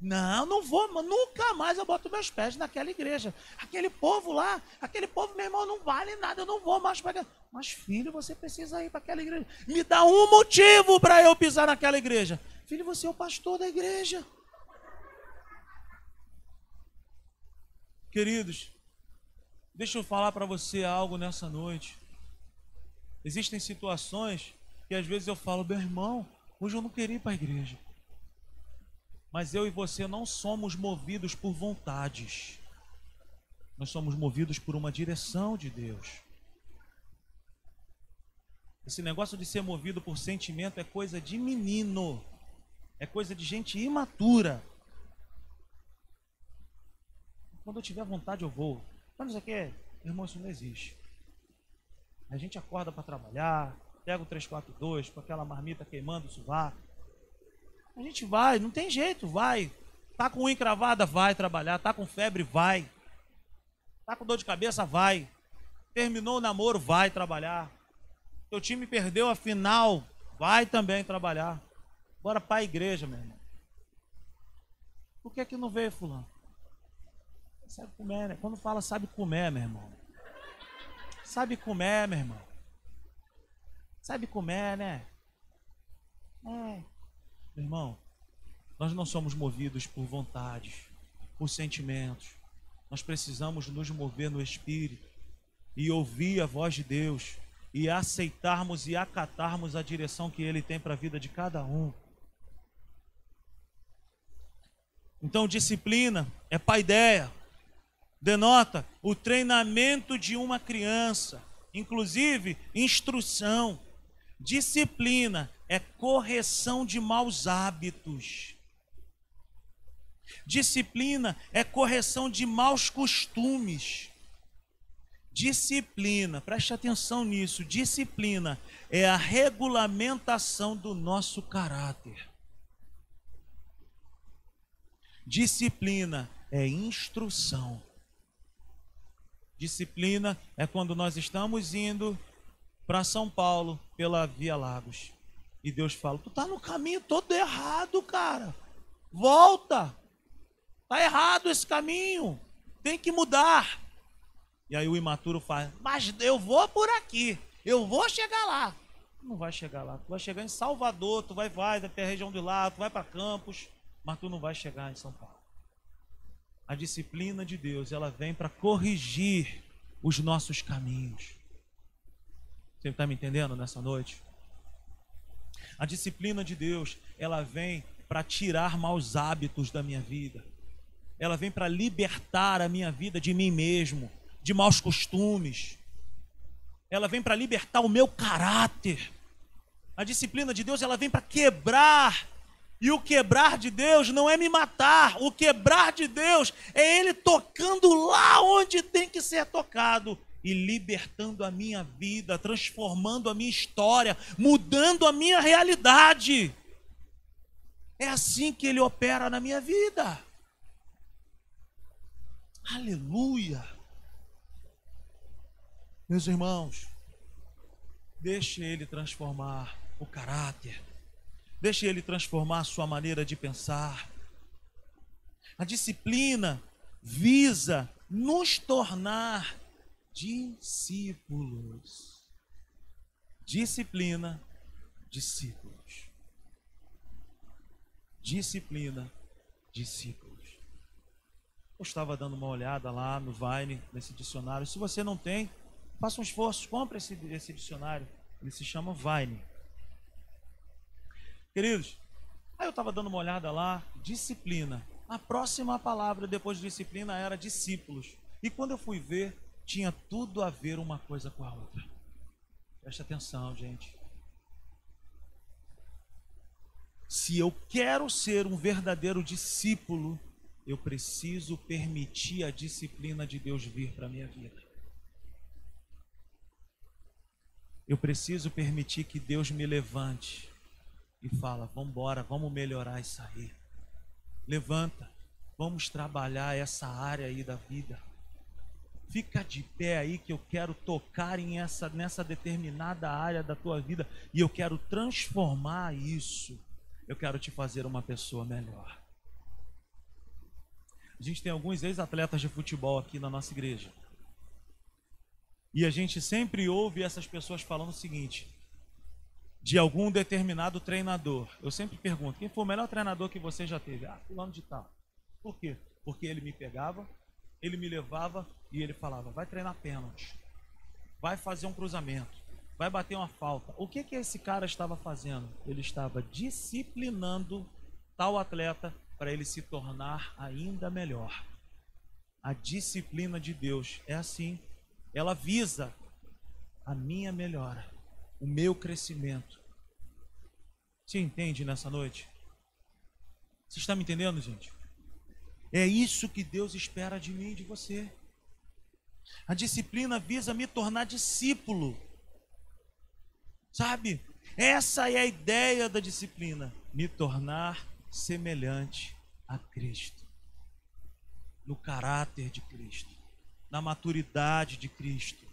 Não, não vou, nunca mais eu boto meus pés naquela igreja. Aquele povo lá, aquele povo, meu irmão, não vale nada, eu não vou mais para Mas, filho, você precisa ir para aquela igreja. Me dá um motivo para eu pisar naquela igreja. Filho, você é o pastor da igreja. Queridos, deixa eu falar para você algo nessa noite. Existem situações que às vezes eu falo, meu irmão, hoje eu não queria ir para a igreja. Mas eu e você não somos movidos por vontades. Nós somos movidos por uma direção de Deus. Esse negócio de ser movido por sentimento é coisa de menino. É coisa de gente imatura. Quando eu tiver vontade, eu vou. Quando isso aqui é, irmão, isso não existe. A gente acorda para trabalhar, pega o 342 com aquela marmita queimando o sovaco a gente vai, não tem jeito, vai. Tá com unha encravada, vai trabalhar. Tá com febre, vai. Tá com dor de cabeça, vai. Terminou o namoro, vai trabalhar. Teu time perdeu a final, vai também trabalhar. Bora para a igreja, meu irmão. Por que que não veio, fulano? Sabe comer, né? Quando fala sabe comer, meu irmão. Sabe comer, meu irmão. Sabe comer, né? É. Irmão, nós não somos movidos por vontades, por sentimentos. Nós precisamos nos mover no Espírito e ouvir a voz de Deus e aceitarmos e acatarmos a direção que Ele tem para a vida de cada um. Então, disciplina é paideia, denota o treinamento de uma criança, inclusive instrução. Disciplina é correção de maus hábitos. Disciplina é correção de maus costumes. Disciplina, preste atenção nisso. Disciplina é a regulamentação do nosso caráter. Disciplina é instrução. Disciplina é quando nós estamos indo para São Paulo pela Via Lagos. E Deus fala: Tu tá no caminho todo errado, cara. Volta. Tá errado esse caminho. Tem que mudar. E aí o imaturo fala: Mas eu vou por aqui. Eu vou chegar lá. Tu não vai chegar lá. Tu vai chegar em Salvador. Tu vai, vai até a região de lá. Tu vai para Campos. Mas tu não vai chegar em São Paulo. A disciplina de Deus, ela vem para corrigir os nossos caminhos. Você está me entendendo nessa noite? A disciplina de Deus, ela vem para tirar maus hábitos da minha vida. Ela vem para libertar a minha vida de mim mesmo, de maus costumes. Ela vem para libertar o meu caráter. A disciplina de Deus, ela vem para quebrar. E o quebrar de Deus não é me matar. O quebrar de Deus é Ele tocando lá onde tem que ser tocado e libertando a minha vida, transformando a minha história, mudando a minha realidade. É assim que ele opera na minha vida. Aleluia. Meus irmãos, deixe ele transformar o caráter, deixe ele transformar a sua maneira de pensar. A disciplina visa nos tornar discípulos. Disciplina, discípulos. Disciplina, discípulos. Eu estava dando uma olhada lá no Vine, nesse dicionário. Se você não tem, faça um esforço, compre esse, esse dicionário. Ele se chama Vine. Queridos, aí eu estava dando uma olhada lá, disciplina. A próxima palavra depois de disciplina era discípulos. E quando eu fui ver, tinha tudo a ver uma coisa com a outra. Preste atenção, gente. Se eu quero ser um verdadeiro discípulo, eu preciso permitir a disciplina de Deus vir para a minha vida. Eu preciso permitir que Deus me levante e fala: "Vamos embora, vamos melhorar isso aí. Levanta, vamos trabalhar essa área aí da vida." Fica de pé aí que eu quero tocar em essa, nessa determinada área da tua vida e eu quero transformar isso. Eu quero te fazer uma pessoa melhor. A gente tem alguns ex-atletas de futebol aqui na nossa igreja. E a gente sempre ouve essas pessoas falando o seguinte: de algum determinado treinador. Eu sempre pergunto: quem foi o melhor treinador que você já teve? Ah, fulano de tal. Por quê? Porque ele me pegava, ele me levava e ele falava: vai treinar pênalti, vai fazer um cruzamento, vai bater uma falta. O que que esse cara estava fazendo? Ele estava disciplinando tal atleta para ele se tornar ainda melhor. A disciplina de Deus é assim. Ela visa a minha melhora, o meu crescimento. Você entende nessa noite? Você está me entendendo, gente? É isso que Deus espera de mim e de você. A disciplina visa me tornar discípulo. Sabe? Essa é a ideia da disciplina, me tornar semelhante a Cristo. No caráter de Cristo, na maturidade de Cristo,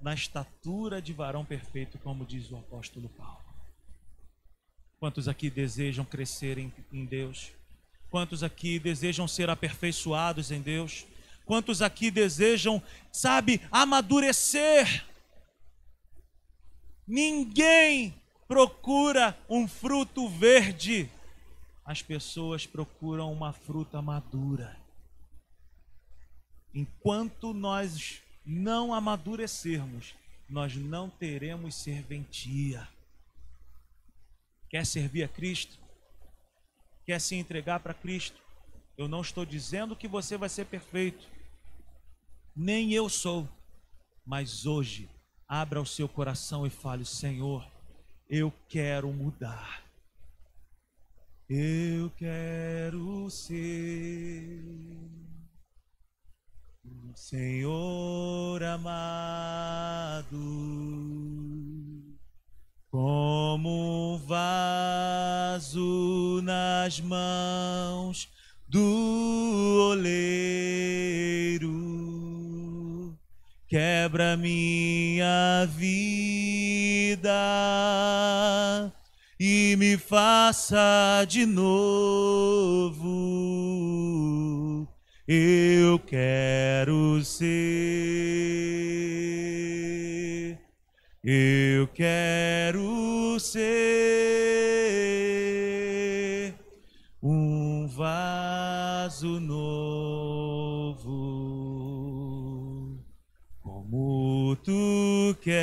na estatura de varão perfeito, como diz o apóstolo Paulo. Quantos aqui desejam crescer em, em Deus? Quantos aqui desejam ser aperfeiçoados em Deus? Quantos aqui desejam, sabe, amadurecer? Ninguém procura um fruto verde. As pessoas procuram uma fruta madura. Enquanto nós não amadurecermos, nós não teremos serventia. Quer servir a Cristo? Quer se entregar para Cristo. Eu não estou dizendo que você vai ser perfeito, nem eu sou, mas hoje, abra o seu coração e fale: Senhor, eu quero mudar. Eu quero ser um Senhor amado como um vaso nas mãos do oleiro, quebra minha vida e me faça de novo. Eu quero ser. Eu quero ser um vaso novo, como tu queres,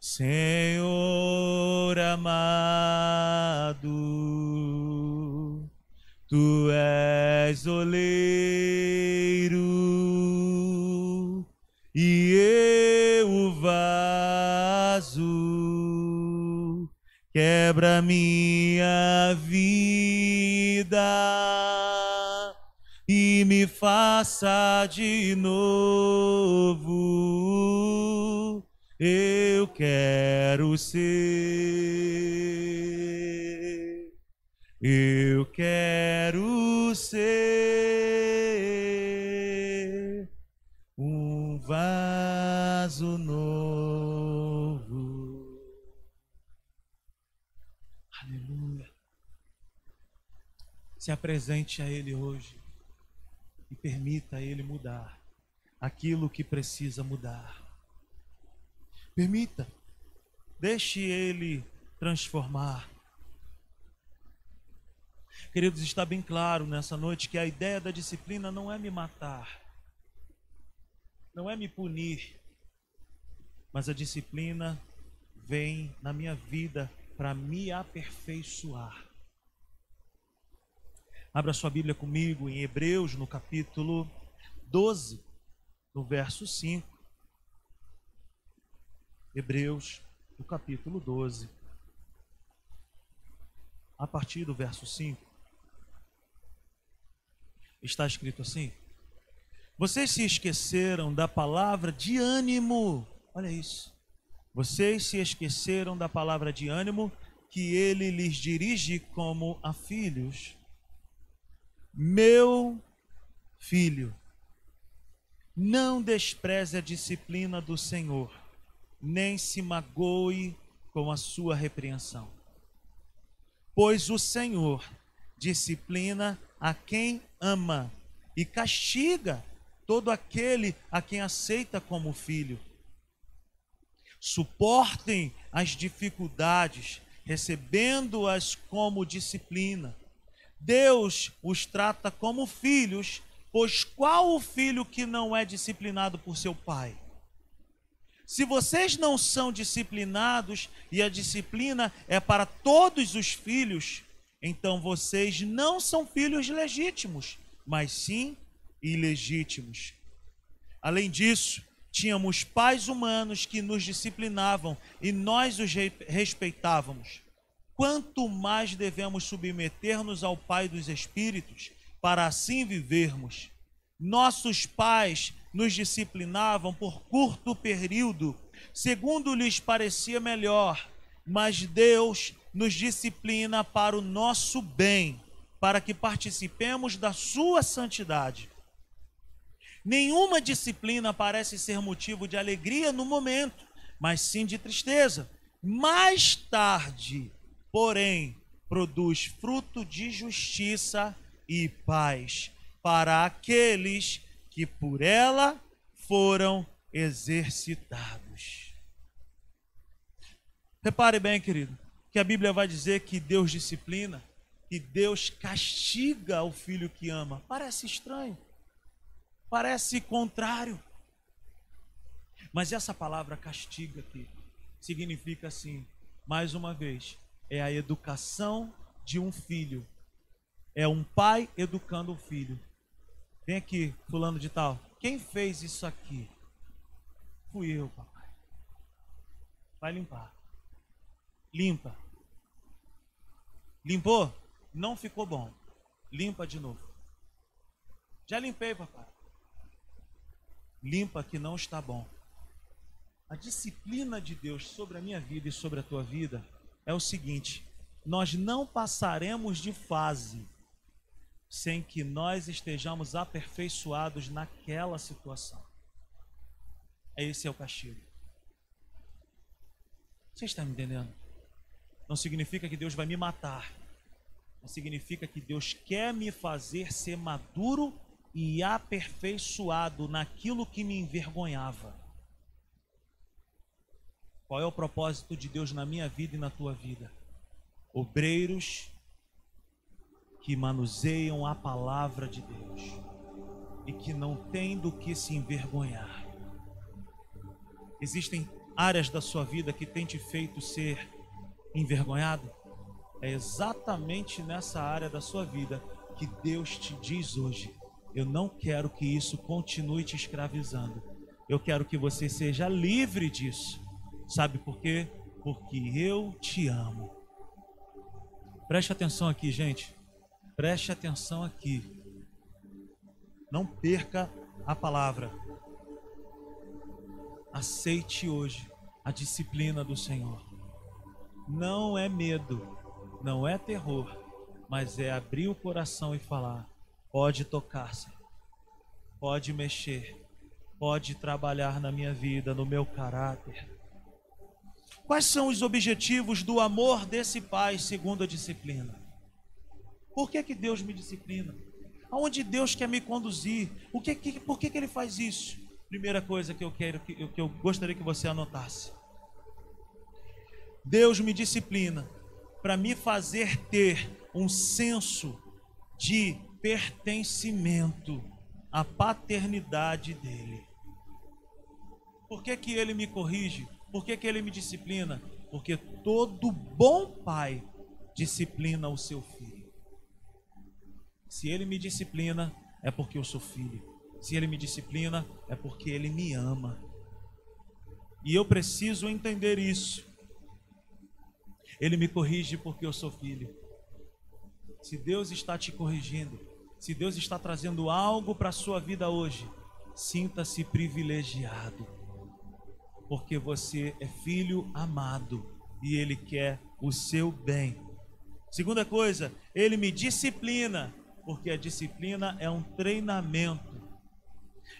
Senhor amado. Tu és oleiro quebra minha vida e me faça de novo. Eu quero ser. Eu quero ser Se apresente a Ele hoje e permita a Ele mudar aquilo que precisa mudar. Permita, deixe Ele transformar. Queridos, está bem claro nessa noite que a ideia da disciplina não é me matar, não é me punir, mas a disciplina vem na minha vida para me aperfeiçoar. Abra sua Bíblia comigo em Hebreus, no capítulo 12, no verso 5. Hebreus, no capítulo 12, a partir do verso 5, está escrito assim: Vocês se esqueceram da palavra de ânimo, olha isso. Vocês se esqueceram da palavra de ânimo que ele lhes dirige como a filhos. Meu filho, não despreze a disciplina do Senhor nem se magoe com a sua repreensão. Pois o Senhor disciplina a quem ama e castiga todo aquele a quem aceita como filho. Suportem as dificuldades, recebendo-as como disciplina. Deus os trata como filhos, pois qual o filho que não é disciplinado por seu pai? Se vocês não são disciplinados e a disciplina é para todos os filhos, então vocês não são filhos legítimos, mas sim ilegítimos. Além disso, tínhamos pais humanos que nos disciplinavam e nós os respeitávamos. Quanto mais devemos submeter-nos ao Pai dos Espíritos para assim vivermos? Nossos pais nos disciplinavam por curto período, segundo lhes parecia melhor, mas Deus nos disciplina para o nosso bem, para que participemos da sua santidade. Nenhuma disciplina parece ser motivo de alegria no momento, mas sim de tristeza. Mais tarde, porém, produz fruto de justiça e paz para aqueles que por ela foram exercitados. Repare bem, querido, que a Bíblia vai dizer que Deus disciplina, que Deus castiga o filho que ama. Parece estranho, parece contrário. Mas essa palavra castiga aqui significa assim, mais uma vez, é a educação de um filho. É um pai educando o filho. Vem aqui, fulano de tal. Quem fez isso aqui? Fui eu, papai. Vai limpar. Limpa. Limpou? Não ficou bom. Limpa de novo. Já limpei, papai. Limpa que não está bom. A disciplina de Deus sobre a minha vida e sobre a tua vida é o seguinte: nós não passaremos de fase sem que nós estejamos aperfeiçoados naquela situação. Esse é o castigo. Você está me entendendo? Não significa que Deus vai me matar. Não significa que Deus quer me fazer ser maduro e aperfeiçoado naquilo que me envergonhava. Qual é o propósito de Deus na minha vida e na tua vida? Obreiros que manuseiam a palavra de Deus e que não têm do que se envergonhar. Existem áreas da sua vida que têm te feito ser envergonhado? É exatamente nessa área da sua vida que Deus te diz hoje: eu não quero que isso continue te escravizando. Eu quero que você seja livre disso. Sabe por quê? Porque eu te amo. Preste atenção aqui, gente. Preste atenção aqui. Não perca a palavra. Aceite hoje a disciplina do Senhor. Não é medo, não é terror, mas é abrir o coração e falar: pode tocar, Senhor, pode mexer, pode trabalhar na minha vida, no meu caráter. Quais são os objetivos do amor desse pai segundo a disciplina? Por que, que Deus me disciplina? Aonde Deus quer me conduzir? O que, que, por que, que Ele faz isso? Primeira coisa que eu quero que, que eu gostaria que você anotasse. Deus me disciplina para me fazer ter um senso de pertencimento à paternidade dele. Por que, que ele me corrige? Por que, que ele me disciplina? Porque todo bom pai disciplina o seu filho. Se ele me disciplina, é porque eu sou filho. Se ele me disciplina, é porque ele me ama. E eu preciso entender isso. Ele me corrige porque eu sou filho. Se Deus está te corrigindo, se Deus está trazendo algo para a sua vida hoje, sinta-se privilegiado, porque você é filho amado e Ele quer o seu bem. Segunda coisa, Ele me disciplina porque a disciplina é um treinamento.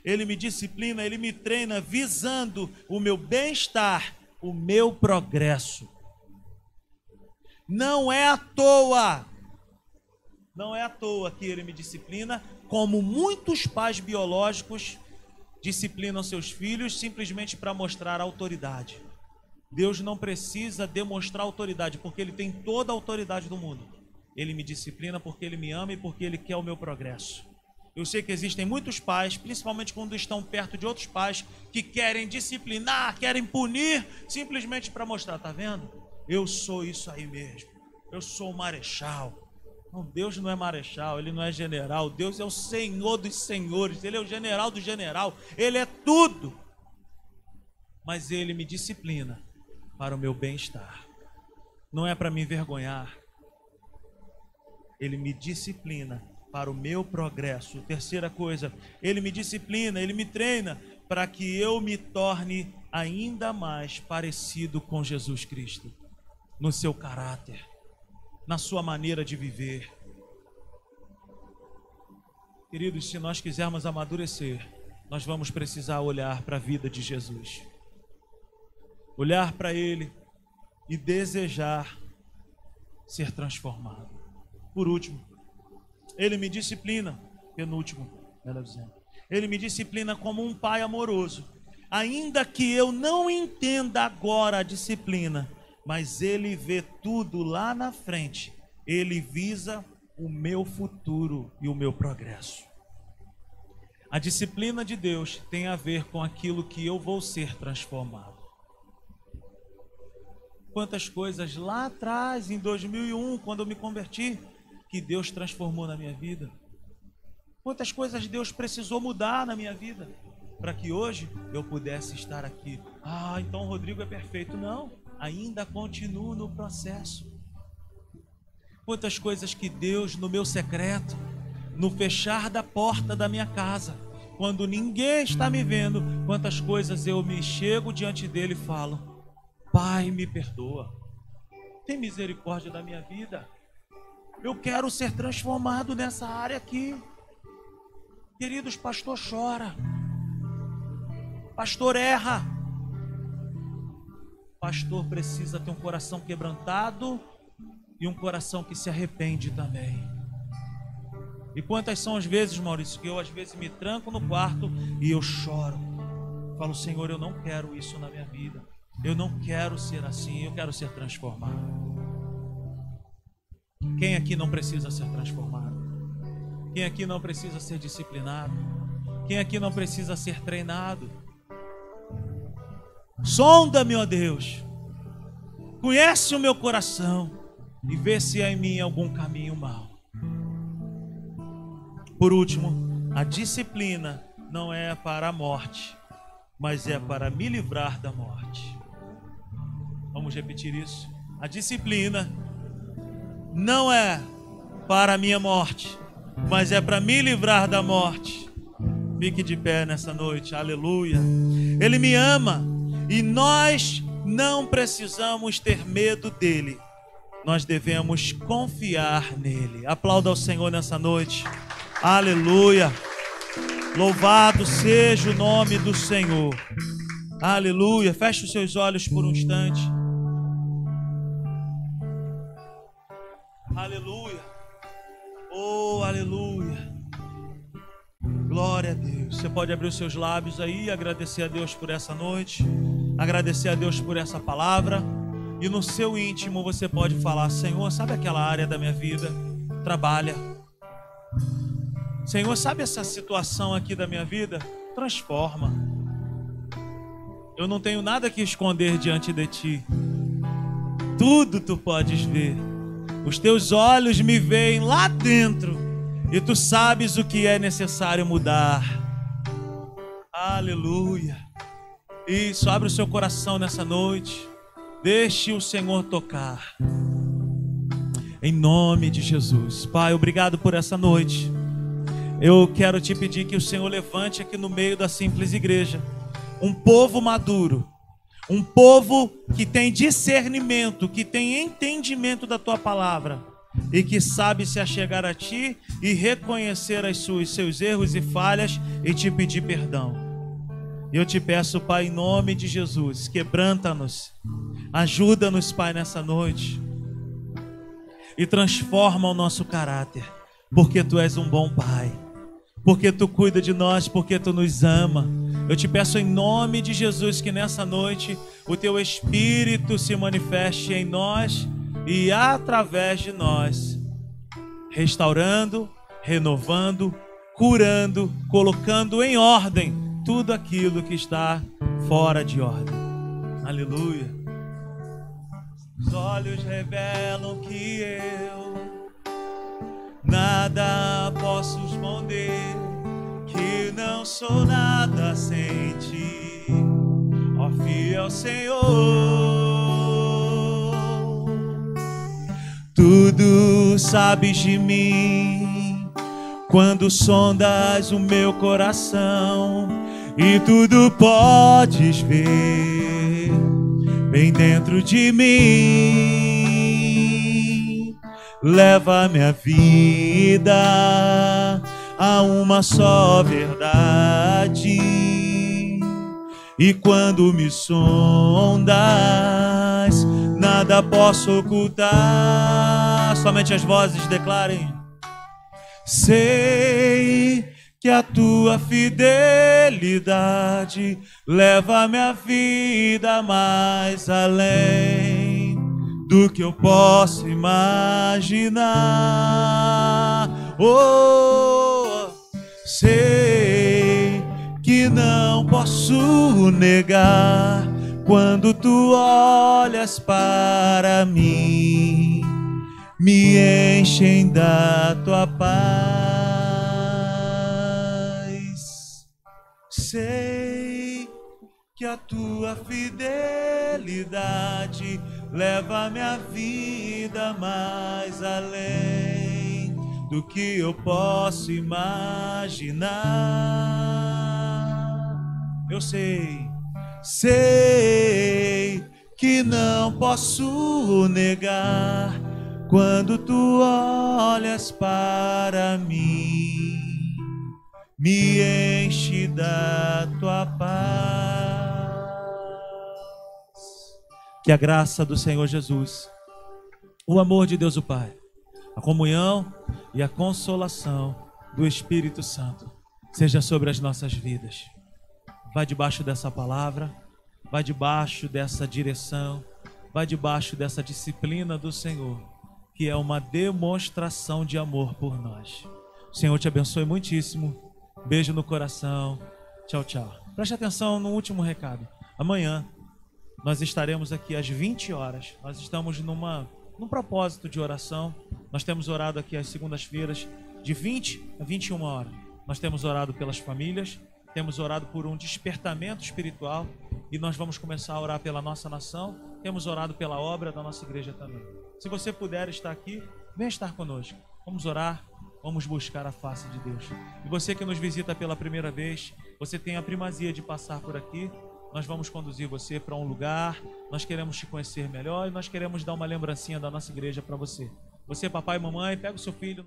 Ele me disciplina, ele me treina visando o meu bem-estar, o meu progresso. Não é à toa, não é à toa que ele me disciplina, como muitos pais biológicos disciplinam seus filhos simplesmente para mostrar autoridade. Deus não precisa demonstrar autoridade, porque ele tem toda a autoridade do mundo. Ele me disciplina porque ele me ama e porque ele quer o meu progresso. Eu sei que existem muitos pais, principalmente quando estão perto de outros pais, que querem disciplinar, querem punir, simplesmente para mostrar, tá vendo? Eu sou isso aí mesmo. Eu sou o marechal. Não, Deus não é marechal, ele não é general. Deus é o Senhor dos senhores, ele é o general do general, ele é tudo. Mas ele me disciplina para o meu bem-estar. Não é para me envergonhar, ele me disciplina para o meu progresso. Terceira coisa, ele me disciplina, ele me treina para que eu me torne ainda mais parecido com Jesus Cristo, no seu caráter, na sua maneira de viver. Queridos, se nós quisermos amadurecer, nós vamos precisar olhar para a vida de Jesus, olhar para Ele e desejar ser transformado. Por último, ele me disciplina, penúltimo, ela dizendo. Ele me disciplina como um pai amoroso. Ainda que eu não entenda agora a disciplina, mas ele vê tudo lá na frente. Ele visa o meu futuro e o meu progresso. A disciplina de Deus tem a ver com aquilo que eu vou ser transformado. Quantas coisas lá atrás, em 2001, quando eu me converti, que Deus transformou na minha vida. Quantas coisas Deus precisou mudar na minha vida para que hoje eu pudesse estar aqui. Ah, então Rodrigo é perfeito. Não, ainda continuo no processo. Quantas coisas que Deus, no meu secreto, no fechar da porta da minha casa, quando ninguém está me vendo, quantas coisas eu me chego diante dele e falo: Pai, me perdoa, tem misericórdia da minha vida. Eu quero ser transformado nessa área aqui. Queridos, pastor chora. Pastor erra. Pastor precisa ter um coração quebrantado e um coração que se arrepende também. E quantas são as vezes, Maurício, que eu às vezes me tranco no quarto e eu choro. Falo, Senhor, eu não quero isso na minha vida. Eu não quero ser assim, eu quero ser transformado. Quem aqui não precisa ser transformado? Quem aqui não precisa ser disciplinado? Quem aqui não precisa ser treinado? Sonda-me, ó Deus. Conhece o meu coração e vê se há em mim algum caminho mau. Por último, a disciplina não é para a morte, mas é para me livrar da morte. Vamos repetir isso. A disciplina não é para a minha morte, mas é para me livrar da morte. Fique de pé nessa noite, aleluia. Ele me ama e nós não precisamos ter medo dele, nós devemos confiar nele. Aplauda ao Senhor nessa noite, aleluia. Louvado seja o nome do Senhor, aleluia. Feche os seus olhos por um instante. Aleluia. Oh, aleluia. Glória a Deus. Você pode abrir os seus lábios aí agradecer a Deus por essa noite, agradecer a Deus por essa palavra. E no seu íntimo você pode falar: Senhor, sabe aquela área da minha vida? Trabalha. Senhor, sabe essa situação aqui da minha vida? Transforma. Eu não tenho nada que esconder diante de ti. Tudo tu podes ver. Os teus olhos me veem lá dentro e tu sabes o que é necessário mudar. Aleluia. Isso, abre o seu coração nessa noite. Deixe o Senhor tocar. Em nome de Jesus. Pai, obrigado por essa noite. Eu quero te pedir que o Senhor levante aqui no meio da simples igreja um povo maduro um povo que tem discernimento, que tem entendimento da tua palavra e que sabe se achegar a ti e reconhecer suas, seus erros e falhas e te pedir perdão. Eu te peço, Pai, em nome de Jesus, quebranta-nos, ajuda-nos, Pai, nessa noite. E transforma o nosso caráter, porque tu és um bom Pai, porque tu cuida de nós, porque tu nos ama. Eu te peço em nome de Jesus que nessa noite o teu Espírito se manifeste em nós e através de nós, restaurando, renovando, curando, colocando em ordem tudo aquilo que está fora de ordem. Aleluia. Os olhos revelam que eu nada posso esconder que não sou nada sem ti, ó fiel Senhor. Tudo sabes de mim quando sondas o meu coração e tudo podes ver bem dentro de mim. Leva minha vida há uma só verdade. E quando me sondas, nada posso ocultar. Somente as vozes declarem. Sei que a tua fidelidade leva minha vida mais além do que eu posso imaginar. Oh, Sei que não posso negar quando tu olhas para mim, me enchem da tua paz. Sei que a tua fidelidade leva minha vida mais além do que eu posso imaginar. Eu sei, sei que não posso negar quando tu olhas para mim, me enche da tua paz. Que a graça do Senhor Jesus, o amor de Deus o Pai a comunhão e a consolação do Espírito Santo seja sobre as nossas vidas. Vai debaixo dessa palavra, vai debaixo dessa direção, vai debaixo dessa disciplina do Senhor, que é uma demonstração de amor por nós. O Senhor te abençoe muitíssimo. Beijo no coração. Tchau, tchau. Preste atenção no último recado. Amanhã nós estaremos aqui às 20 horas. Nós estamos numa num propósito de oração. Nós temos orado aqui às segundas-feiras de 20 a 21 horas. Nós temos orado pelas famílias, temos orado por um despertamento espiritual e nós vamos começar a orar pela nossa nação. Temos orado pela obra da nossa igreja também. Se você puder estar aqui, venha estar conosco. Vamos orar Vamos buscar a face de Deus. E você que nos visita pela primeira vez, você tem a primazia de passar por aqui. Nós vamos conduzir você para um lugar. Nós queremos te conhecer melhor e nós queremos dar uma lembrancinha da nossa igreja para você. Você, papai e mamãe, pega o seu filho.